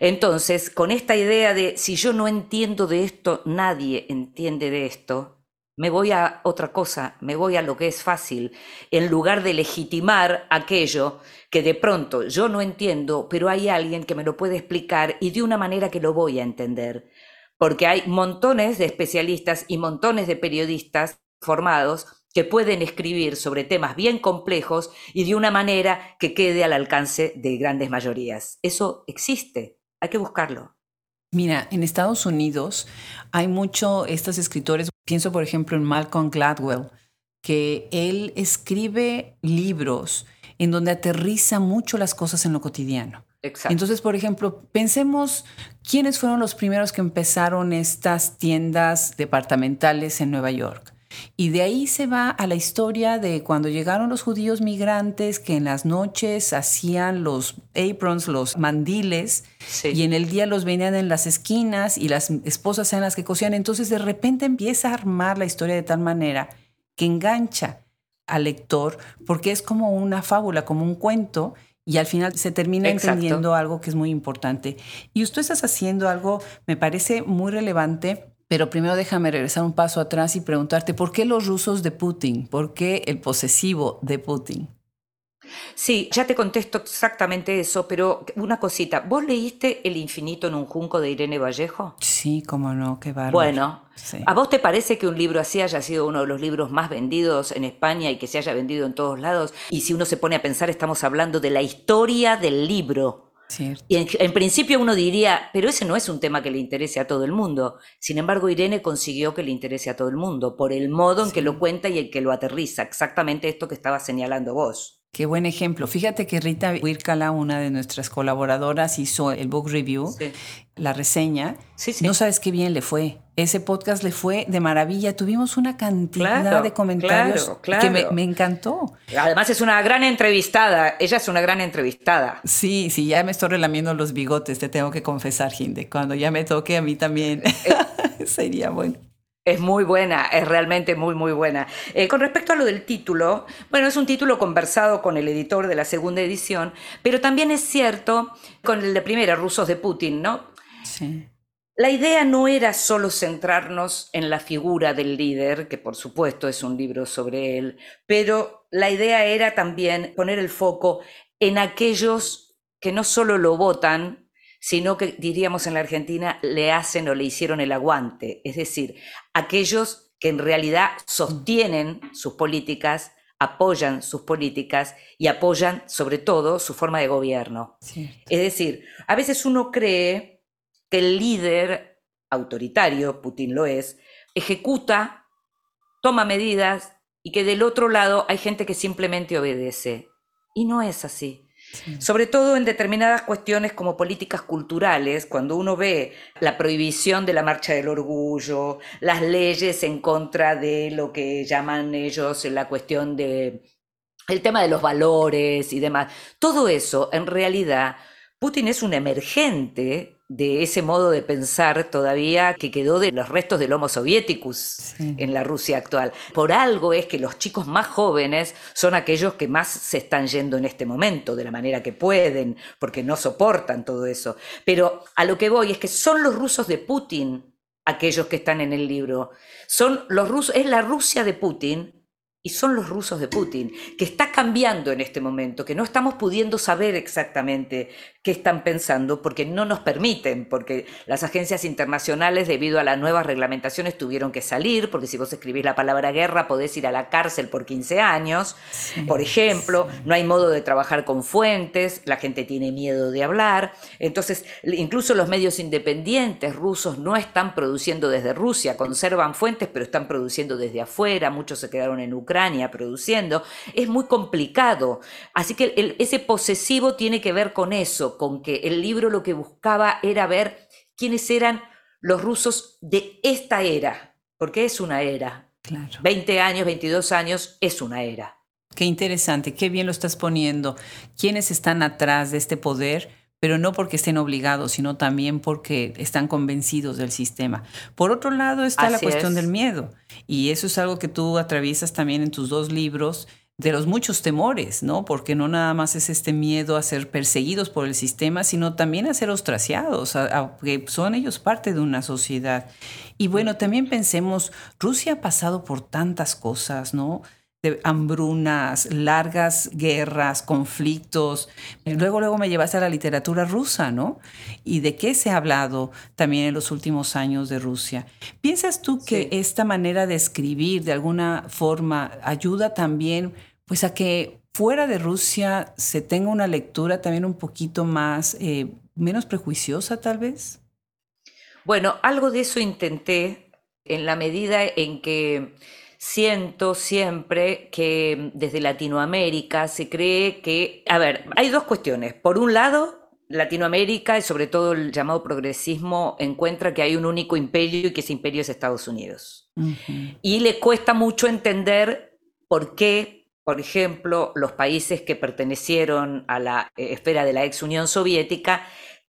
B: Entonces, con esta idea de si yo no entiendo de esto, nadie entiende de esto, me voy a otra cosa, me voy a lo que es fácil, en lugar de legitimar aquello que de pronto yo no entiendo, pero hay alguien que me lo puede explicar y de una manera que lo voy a entender. Porque hay montones de especialistas y montones de periodistas formados que pueden escribir sobre temas bien complejos y de una manera que quede al alcance de grandes mayorías. Eso existe, hay que buscarlo.
A: Mira, en Estados Unidos hay mucho estos escritores, pienso por ejemplo en Malcolm Gladwell, que él escribe libros en donde aterriza mucho las cosas en lo cotidiano. Exacto. Entonces, por ejemplo, pensemos quiénes fueron los primeros que empezaron estas tiendas departamentales en Nueva York. Y de ahí se va a la historia de cuando llegaron los judíos migrantes que en las noches hacían los aprons, los mandiles, y en el día los venían en las esquinas y las esposas eran las que cosían. Entonces de repente empieza a armar la historia de tal manera que engancha al lector porque es como una fábula, como un cuento y al final se termina entendiendo algo que es muy importante. Y usted estás haciendo algo, me parece muy relevante pero primero déjame regresar un paso atrás y preguntarte, ¿por qué los rusos de Putin? ¿Por qué el posesivo de Putin?
B: Sí, ya te contesto exactamente eso, pero una cosita, ¿vos leíste El infinito en un junco de Irene Vallejo?
A: Sí, cómo no, qué bárbaro.
B: Bueno, ¿a vos te parece que un libro así haya sido uno de los libros más vendidos en España y que se haya vendido en todos lados? Y si uno se pone a pensar, estamos hablando de la historia del libro. Y en, principio uno diría, pero ese no es un tema que le interese a todo el mundo. Sin embargo, Irene consiguió que le interese a todo el mundo por el modo en que lo cuenta y en que lo aterriza. Exactamente esto que estaba señalando vos.
A: Qué buen ejemplo. Fíjate que Rita Huírcala, una de nuestras colaboradoras, hizo el book review, la reseña. No sabes qué bien le fue. Ese podcast le fue de maravilla. Tuvimos una cantidad de comentarios que me, encantó.
B: Además es una gran entrevistada. Ella es una gran entrevistada.
A: Sí, sí, ya me estoy relamiendo los bigotes, te tengo que confesar, Ginde. Cuando ya me toque a mí también, eh, sería bueno.
B: Es muy buena, es realmente muy, muy buena. Eh, con respecto a lo del título, bueno, es un título conversado con el editor de la segunda edición, pero también es cierto con el de primera, Rusos de Putin, ¿no? Sí. La idea no era solo centrarnos en la figura del líder, que por supuesto es un libro sobre él, pero la idea era también poner el foco en aquellos que no solo lo votan, sino que diríamos en la Argentina le hacen o le hicieron el aguante, es decir, aquellos que en realidad sostienen sus políticas, apoyan sus políticas y apoyan sobre todo su forma de gobierno. Es decir, a veces uno cree que el líder autoritario, Putin lo es, ejecuta, toma medidas, y que del otro lado hay gente que simplemente obedece. Y no es así. Sobre todo en determinadas cuestiones como políticas culturales, cuando uno ve la prohibición de la marcha del orgullo, las leyes en contra de lo que llaman ellos la cuestión de el tema de los valores y demás. Todo eso, en realidad, Putin es un emergente de ese modo de pensar todavía que quedó de los restos del Homo Sovieticus en la Rusia actual. Por algo es que los chicos más jóvenes son aquellos que más se están yendo en este momento, de la manera que pueden, porque no soportan todo eso. Pero a lo que voy es que son los rusos de Putin aquellos que están en el libro. Son los rusos, es la Rusia de Putin y son los rusos de Putin, que está cambiando en este momento, que no estamos pudiendo saber exactamente qué están pensando porque no nos permiten, porque las agencias internacionales debido a las nuevas reglamentaciones tuvieron que salir, porque si vos escribís la palabra guerra podés ir a la cárcel por 15 años, por ejemplo, no hay modo de trabajar con fuentes, la gente tiene miedo de hablar, entonces incluso los medios independientes rusos no están produciendo desde Rusia, conservan fuentes, pero están produciendo desde afuera, muchos se quedaron en Ucrania, produciendo, es muy complicado. Así que ese posesivo tiene que ver con eso, con que el libro lo que buscaba era ver quiénes eran los rusos de esta era, porque es una era. 20 años, 22 años, es una era.
A: Qué interesante, qué bien lo estás poniendo. ¿Quiénes están atrás de este poder? Pero no porque estén obligados, sino también porque están convencidos del sistema. Por otro lado está la cuestión del miedo, y eso es algo que tú atraviesas también en tus dos libros de los muchos temores, ¿no? Porque no nada más es este miedo a ser perseguidos por el sistema, sino también a ser ostraciados, a, que son ellos parte de una sociedad. Y bueno, también pensemos, Rusia ha pasado por tantas cosas, ¿no? De hambrunas, largas guerras, conflictos. Luego, luego me llevaste a la literatura rusa, ¿no? ¿Y de qué se ha hablado también en los últimos años de Rusia? ¿Piensas tú que esta manera de escribir de alguna forma ayuda también pues a que fuera de Rusia se tenga una lectura también un poquito más, eh, menos prejuiciosa tal vez?
B: Bueno, algo de eso intenté en la medida en que siento siempre que desde Latinoamérica se cree que, a ver, hay dos cuestiones. Por un lado, Latinoamérica y sobre todo el llamado progresismo encuentra que hay un único imperio y que ese imperio es Estados Unidos. Y le cuesta mucho entender por qué, por ejemplo, los países que pertenecieron a la eh, esfera de la ex Unión Soviética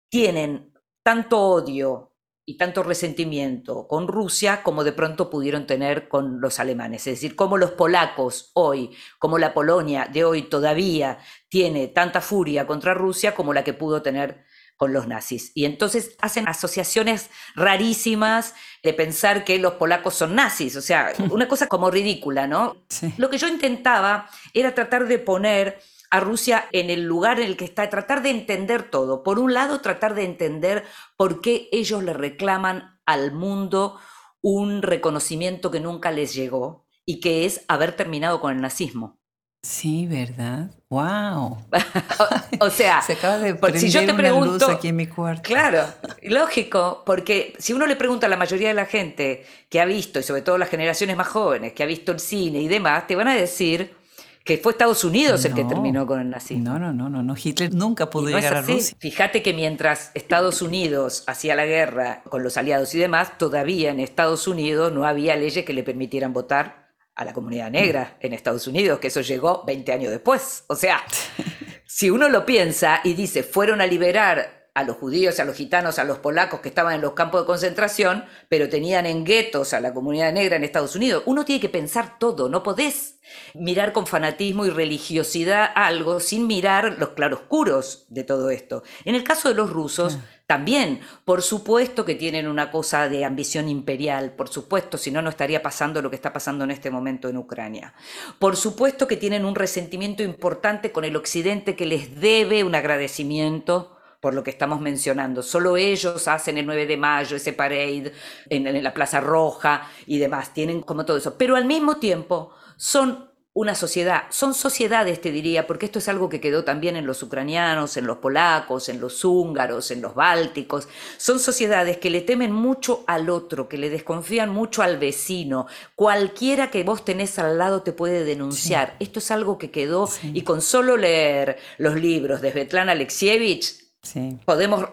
B: tienen tanto odio y tanto resentimiento con Rusia como de pronto pudieron tener con los alemanes. Es decir, como los polacos hoy, como la Polonia de hoy todavía tiene tanta furia contra Rusia como la que pudo tener con los nazis. Y entonces hacen asociaciones rarísimas de pensar que los polacos son nazis, o sea, una cosa como ridícula, ¿no? Lo que yo intentaba era tratar de poner a Rusia en el lugar en el que está, tratar de entender todo. Por un lado, tratar de entender por qué ellos le reclaman al mundo un reconocimiento que nunca les llegó y que es haber terminado con el nazismo.
A: Sí, ¿verdad? ¡Wow!
B: o, sea,
A: se acaba de si yo te pregunto, aquí en mi cuarto.
B: Claro, lógico, porque si uno le pregunta a la mayoría de la gente que ha visto, y sobre todo las generaciones más jóvenes, que ha visto el cine y demás, te van a decir que fue Estados Unidos el que terminó con el nazismo.
A: No, no, no, no, no. Hitler nunca pudo llegar a Rusia.
B: Fíjate que mientras Estados Unidos hacía la guerra con los aliados y demás, todavía en Estados Unidos no había leyes que le permitieran votar a la comunidad negra en Estados Unidos, que eso llegó 20 años después. O sea, si uno lo piensa y dice, fueron a liberar a los judíos, a los gitanos, a los polacos que estaban en los campos de concentración, pero tenían en guetos a la comunidad negra en Estados Unidos. Uno tiene que pensar todo, no podés mirar con fanatismo y religiosidad algo sin mirar los claroscuros de todo esto. En el caso de los rusos, también, por supuesto que tienen una cosa de ambición imperial, por supuesto, si no, no estaría pasando lo que está pasando en este momento en Ucrania. Por supuesto que tienen un resentimiento importante con el Occidente que les debe un agradecimiento por lo que estamos mencionando. Solo ellos hacen el 9 de mayo ese parade en, la Plaza Roja y demás, tienen como todo eso. Pero al mismo tiempo son una sociedad, son sociedades, te diría, porque esto es algo que quedó también en los ucranianos, en los polacos, en los húngaros, en los bálticos, son sociedades que le temen mucho al otro, que le desconfían mucho al vecino, cualquiera que vos tenés al lado te puede denunciar. Esto es algo que quedó y con solo leer los libros de Svetlana Alexievich, podemos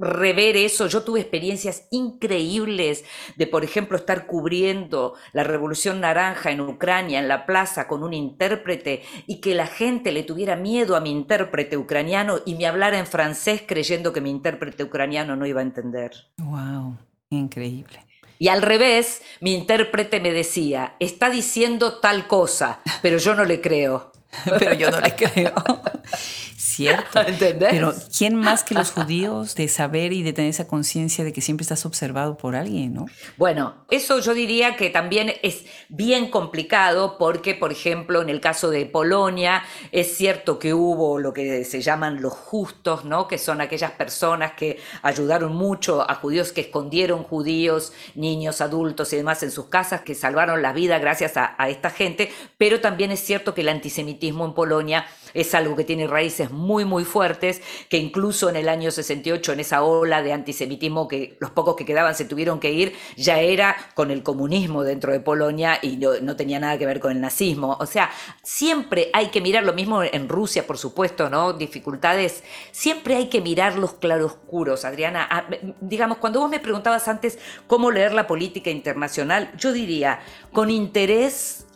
B: rever eso. Yo tuve experiencias increíbles de, por ejemplo, estar cubriendo la Revolución Naranja en Ucrania, en la plaza, con un intérprete y que la gente le tuviera miedo a mi intérprete ucraniano y me hablara en francés creyendo que mi intérprete ucraniano no iba a entender.
A: ¡Wow! Increíble.
B: Y al revés, mi intérprete me decía, está diciendo tal cosa, pero yo no le creo.
A: pero yo no le creo. Cierto. Pero ¿quién más que los judíos de saber y de tener esa conciencia de que siempre estás observado por alguien, no?
B: Bueno, eso yo diría que también es bien complicado porque, por ejemplo, en el caso de Polonia, es cierto que hubo lo que se llaman los justos, ¿no? Que son aquellas personas que ayudaron mucho a judíos, que escondieron judíos, niños, adultos y demás en sus casas, que salvaron la vida gracias a, a esta gente, pero también es cierto que el antisemitismo en Polonia es algo que tiene raíces muy, muy fuertes, que incluso en el año 68, en esa ola de antisemitismo que los pocos que quedaban se tuvieron que ir, ya era con el comunismo dentro de Polonia y no, tenía nada que ver con el nazismo. O sea, siempre hay que mirar, lo mismo en Rusia, por supuesto, ¿no? Dificultades, siempre hay que mirar los claroscuros, Adriana. Ah, digamos, cuando vos me preguntabas antes cómo leer la política internacional, yo diría, con interés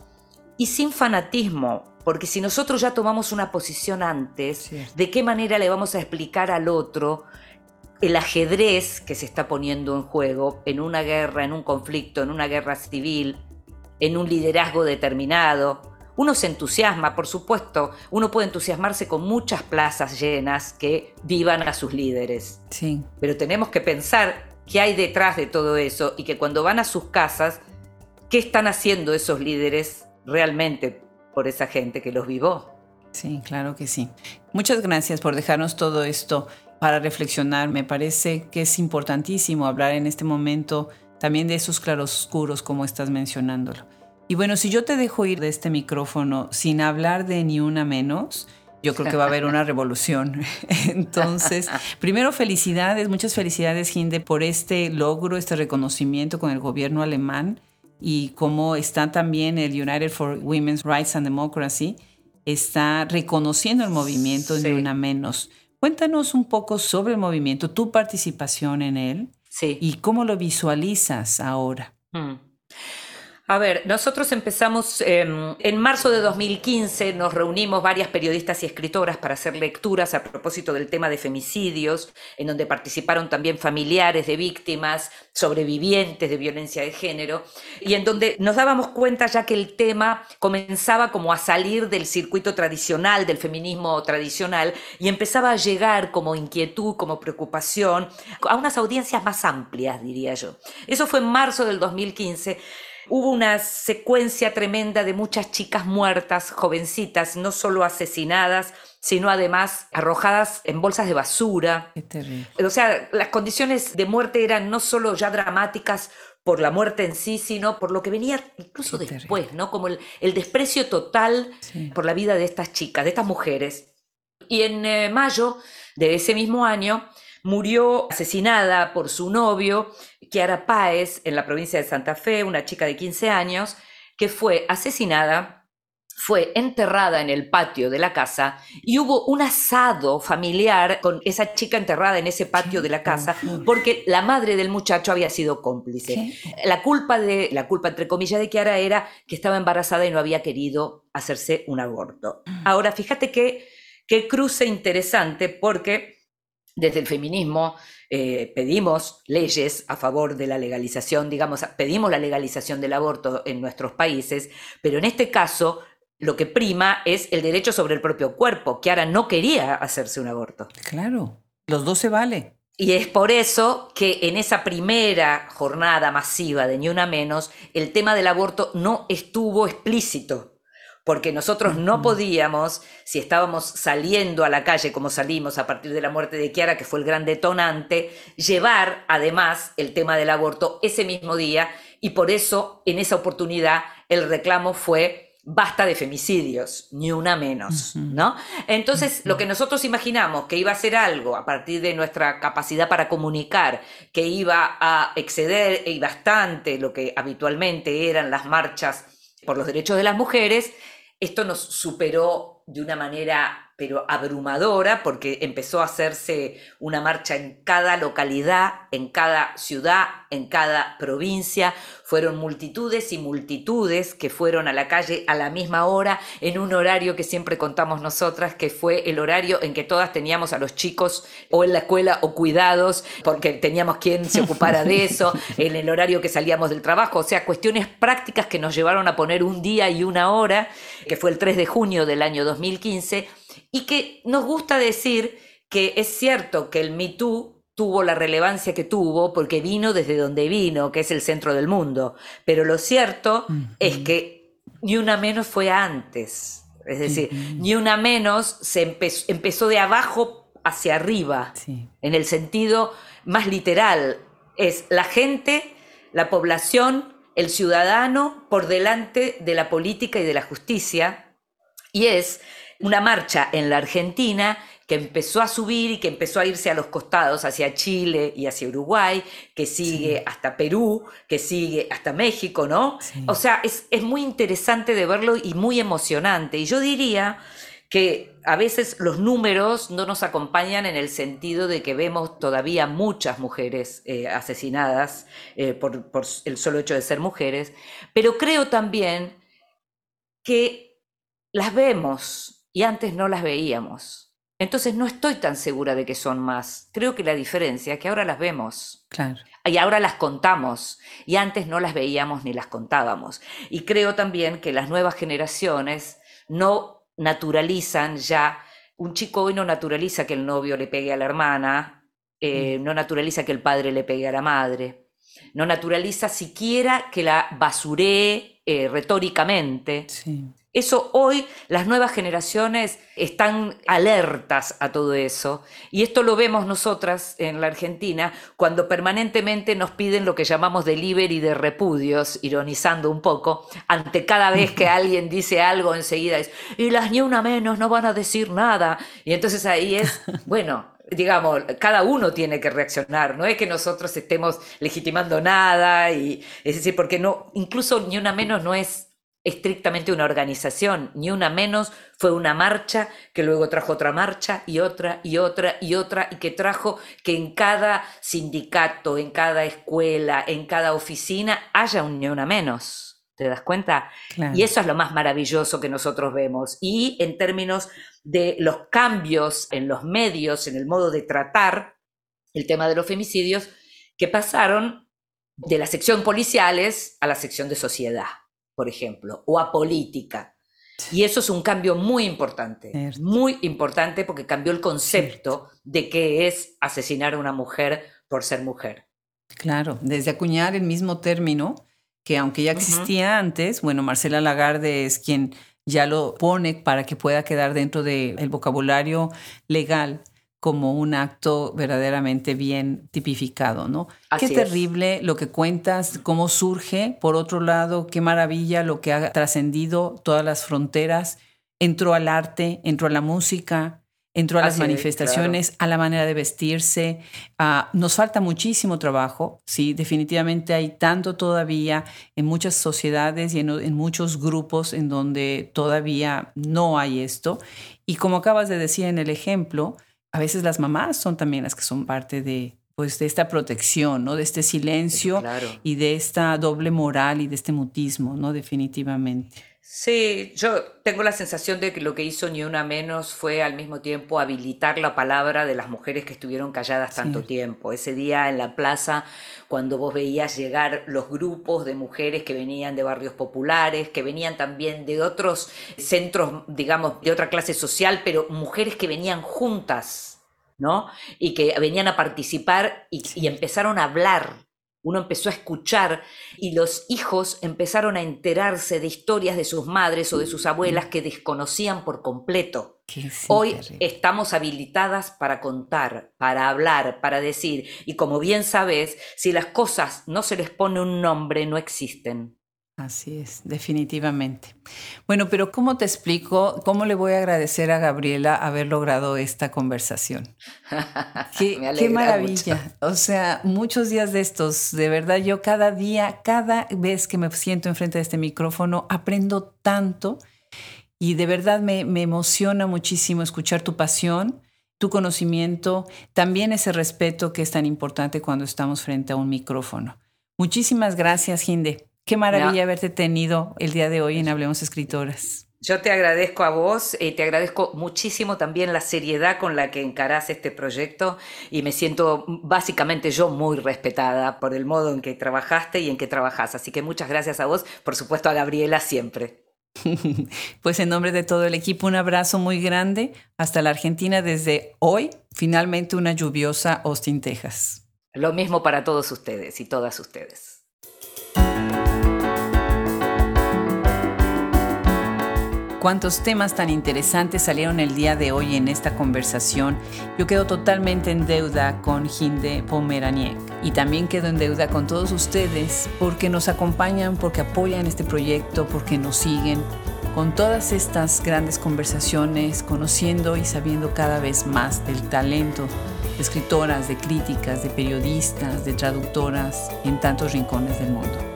B: y sin fanatismo, porque si nosotros ya tomamos una posición antes, ¿de qué manera le vamos a explicar al otro el ajedrez que se está poniendo en juego en una guerra, en un conflicto, en una guerra civil, en un liderazgo determinado? Uno se entusiasma, por supuesto, uno puede entusiasmarse con muchas plazas llenas que vivan a sus líderes.
A: Sí.
B: Pero tenemos que pensar qué hay detrás de todo eso y que cuando van a sus casas, ¿qué están haciendo esos líderes realmente por esa gente que los vivó.
A: Sí, claro que sí. Muchas gracias por dejarnos todo esto para reflexionar. Me parece que es importantísimo hablar en este momento también de esos claroscuros como estás mencionándolo. Y bueno, si yo te dejo ir de este micrófono sin hablar de ni una menos, yo creo que va a haber una revolución. Entonces, primero felicidades, muchas felicidades, Hinde, por este logro, este reconocimiento con el gobierno alemán y cómo está también el United for Women's Rights and Democracy, está reconociendo el movimiento de una menos. Cuéntanos un poco sobre el movimiento, tu participación en él
B: sí.
A: y cómo lo visualizas ahora. Mm.
B: A ver, nosotros empezamos em, en marzo de 2015, nos reunimos varias periodistas y escritoras para hacer lecturas a propósito del tema de femicidios, en donde participaron también familiares de víctimas, sobrevivientes de violencia de género, y en donde nos dábamos cuenta ya que el tema comenzaba como a salir del circuito tradicional, del feminismo tradicional, y empezaba a llegar como inquietud, como preocupación, a unas audiencias más amplias, diría yo. Eso fue en marzo del 2015. Hubo una secuencia tremenda de muchas chicas muertas, jovencitas, no solo asesinadas, sino además arrojadas en bolsas de basura. O sea, las condiciones de muerte eran no solo ya dramáticas por la muerte en sí, sino por lo que venía incluso después, ¿no? Como el, desprecio total por la vida de estas chicas, de estas mujeres. Y en eh, mayo de ese mismo año murió asesinada por su novio, Kiara Páez, en la provincia de Santa Fe, una chica de 15 años, que fue asesinada fue enterrada en el patio de la casa y hubo un asado familiar con esa chica enterrada en ese patio de la casa porque la madre del muchacho había sido cómplice. La culpa de la culpa entre comillas de Kiara era que estaba embarazada y no había querido hacerse un aborto. Mm. Ahora fíjate que qué cruce interesante porque desde el feminismo eh, pedimos leyes a favor de la legalización, digamos, pedimos la legalización del aborto en nuestros países, pero en este caso lo que prima es el derecho sobre el propio cuerpo. que ahora no quería hacerse un aborto.
A: Claro, los dos se vale.
B: Y es por eso que en esa primera jornada masiva de Ni Una Menos, el tema del aborto no estuvo explícito porque nosotros no podíamos, si estábamos saliendo a la calle como salimos a partir de la muerte de Kiara, que fue el gran detonante, llevar además el tema del aborto ese mismo día y por eso en esa oportunidad el reclamo fue basta de femicidios, ni una menos, ¿no? Entonces, lo que nosotros imaginamos que iba a ser algo a partir de nuestra capacidad para comunicar, que iba a exceder y bastante lo que habitualmente eran las marchas por los derechos de las mujeres, esto nos superó de una manera pero abrumadora porque empezó a hacerse una marcha en cada localidad, en cada ciudad, en cada provincia. Fueron multitudes y multitudes que fueron a la calle a la misma hora, en un horario que siempre contamos nosotras, que fue el horario en que todas teníamos a los chicos o en la escuela o cuidados, porque teníamos quien se ocupara de eso, en el horario que salíamos del trabajo, o sea, cuestiones prácticas que nos llevaron a poner un día y una hora, que fue el 3 de junio del año 2015 y que nos gusta decir que es cierto que el Me Too tuvo la relevancia que tuvo porque vino desde donde vino, que es el centro del mundo. Pero lo cierto es que ni una menos fue antes. Es decir, ni una menos se empezó, de abajo hacia arriba, en el sentido más literal. Es la gente, la población, el ciudadano por delante de la política y de la justicia. Y es una marcha en la Argentina que empezó a subir y que empezó a irse a los costados, hacia Chile y hacia Uruguay, que sigue hasta Perú, que sigue hasta México, ¿no? O sea, es, es muy interesante de verlo y muy emocionante. Y yo diría que a veces los números no nos acompañan en el sentido de que vemos todavía muchas mujeres eh, asesinadas eh, por, por el solo hecho de ser mujeres, pero creo también que las vemos, y antes no las veíamos. Entonces no estoy tan segura de que son más. Creo que la diferencia es que ahora las vemos.
A: Claro.
B: Y ahora las contamos. Y antes no las veíamos ni las contábamos. Y creo también que las nuevas generaciones no naturalizan ya. Un chico hoy no naturaliza que el novio le pegue a la hermana, eh, mm. no naturaliza que el padre le pegue a la madre, no naturaliza siquiera que la basuree eh, retóricamente. Sí. Eso hoy las nuevas generaciones están alertas a todo eso. Y esto lo vemos nosotras en la Argentina cuando permanentemente nos piden lo que llamamos delivery de repudios, ironizando un poco, ante cada vez que alguien dice algo enseguida es, y las ni una menos no van a decir nada. Y entonces ahí es, bueno, digamos, cada uno tiene que reaccionar, no es que nosotros estemos legitimando nada, y, es decir, porque no, incluso ni una menos no es estrictamente una organización, ni una menos, fue una marcha que luego trajo otra marcha y otra y otra y otra y que trajo que en cada sindicato, en cada escuela, en cada oficina haya un ni una menos. ¿Te das cuenta? Y eso es lo más maravilloso que nosotros vemos. Y en términos de los cambios en los medios, en el modo de tratar el tema de los femicidios, que pasaron de la sección policiales a la sección de sociedad por ejemplo, o a política. Y eso es un cambio muy importante, muy importante porque cambió el concepto de qué es asesinar a una mujer por ser mujer.
A: Claro, desde acuñar el mismo término, que aunque ya existía antes, bueno, Marcela Lagarde es quien ya lo pone para que pueda quedar dentro del vocabulario legal como un acto verdaderamente bien tipificado, ¿no? qué terrible lo que cuentas, cómo surge. Por otro lado, qué maravilla lo que ha trascendido todas las fronteras. Entró al arte, entró a la música, entró a las manifestaciones, a la manera de vestirse. Ah, nos falta muchísimo trabajo, sí, definitivamente hay tanto todavía en muchas sociedades y en, muchos grupos en donde todavía no hay esto. Y como acabas de decir en el ejemplo, a veces las mamás son también las que son parte de, pues, de esta protección, ¿no? De este silencio y de esta doble moral y de este mutismo, ¿no? Definitivamente.
B: Sí, yo tengo la sensación de que lo que hizo Ni Una Menos fue al mismo tiempo habilitar la palabra de las mujeres que estuvieron calladas tanto tiempo. Ese día en la plaza, cuando vos veías llegar los grupos de mujeres que venían de barrios populares, que venían también de otros centros, digamos, de otra clase social, pero mujeres que venían juntas, ¿no? Y que venían a participar y, y empezaron a hablar uno empezó a escuchar y los hijos empezaron a enterarse de historias de sus madres o de sus abuelas que desconocían por completo. Hoy estamos habilitadas para contar, para hablar, para decir, y como bien sabes, si las cosas no se les pone un nombre, no existen.
A: Así es, definitivamente. Bueno, pero ¿cómo te explico? ¿Cómo le voy a agradecer a Gabriela haber logrado esta conversación? qué, maravilla. O sea, muchos días de estos, de verdad, yo cada día, cada vez que me siento enfrente de este micrófono, aprendo tanto y de verdad me, me emociona muchísimo escuchar tu pasión, tu conocimiento, también ese respeto que es tan importante cuando estamos frente a un micrófono. Muchísimas gracias, Ginde. Qué maravilla haberte tenido el día de hoy en Hablemos Escritoras.
B: Yo te agradezco a vos, y te agradezco muchísimo también la seriedad con la que encarás este proyecto y me siento básicamente yo muy respetada por el modo en que trabajaste y en que trabajás. Así que muchas gracias a vos, por supuesto a Gabriela siempre.
A: Pues en nombre de todo el equipo, un abrazo muy grande hasta la Argentina desde hoy, finalmente una lluviosa Austin, Texas.
B: Lo mismo para todos ustedes y todas ustedes.
A: Cuántos temas tan interesantes salieron el día de hoy en esta conversación. Yo quedo totalmente en deuda con Hinde Pomeraniec y también quedo en deuda con todos ustedes porque nos acompañan, porque apoyan este proyecto, porque nos siguen con todas estas grandes conversaciones, conociendo y sabiendo cada vez más del talento de escritoras, de críticas, de periodistas, de traductoras en tantos rincones del mundo.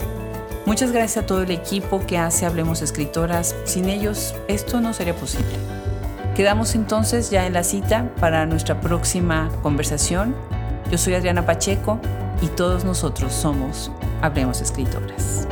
A: Muchas gracias a todo el equipo que hace Hablemos Escritoras. Sin ellos esto no sería posible. Quedamos entonces ya en la cita para nuestra próxima conversación. Yo soy Adriana Pacheco y todos nosotros somos Hablemos Escritoras.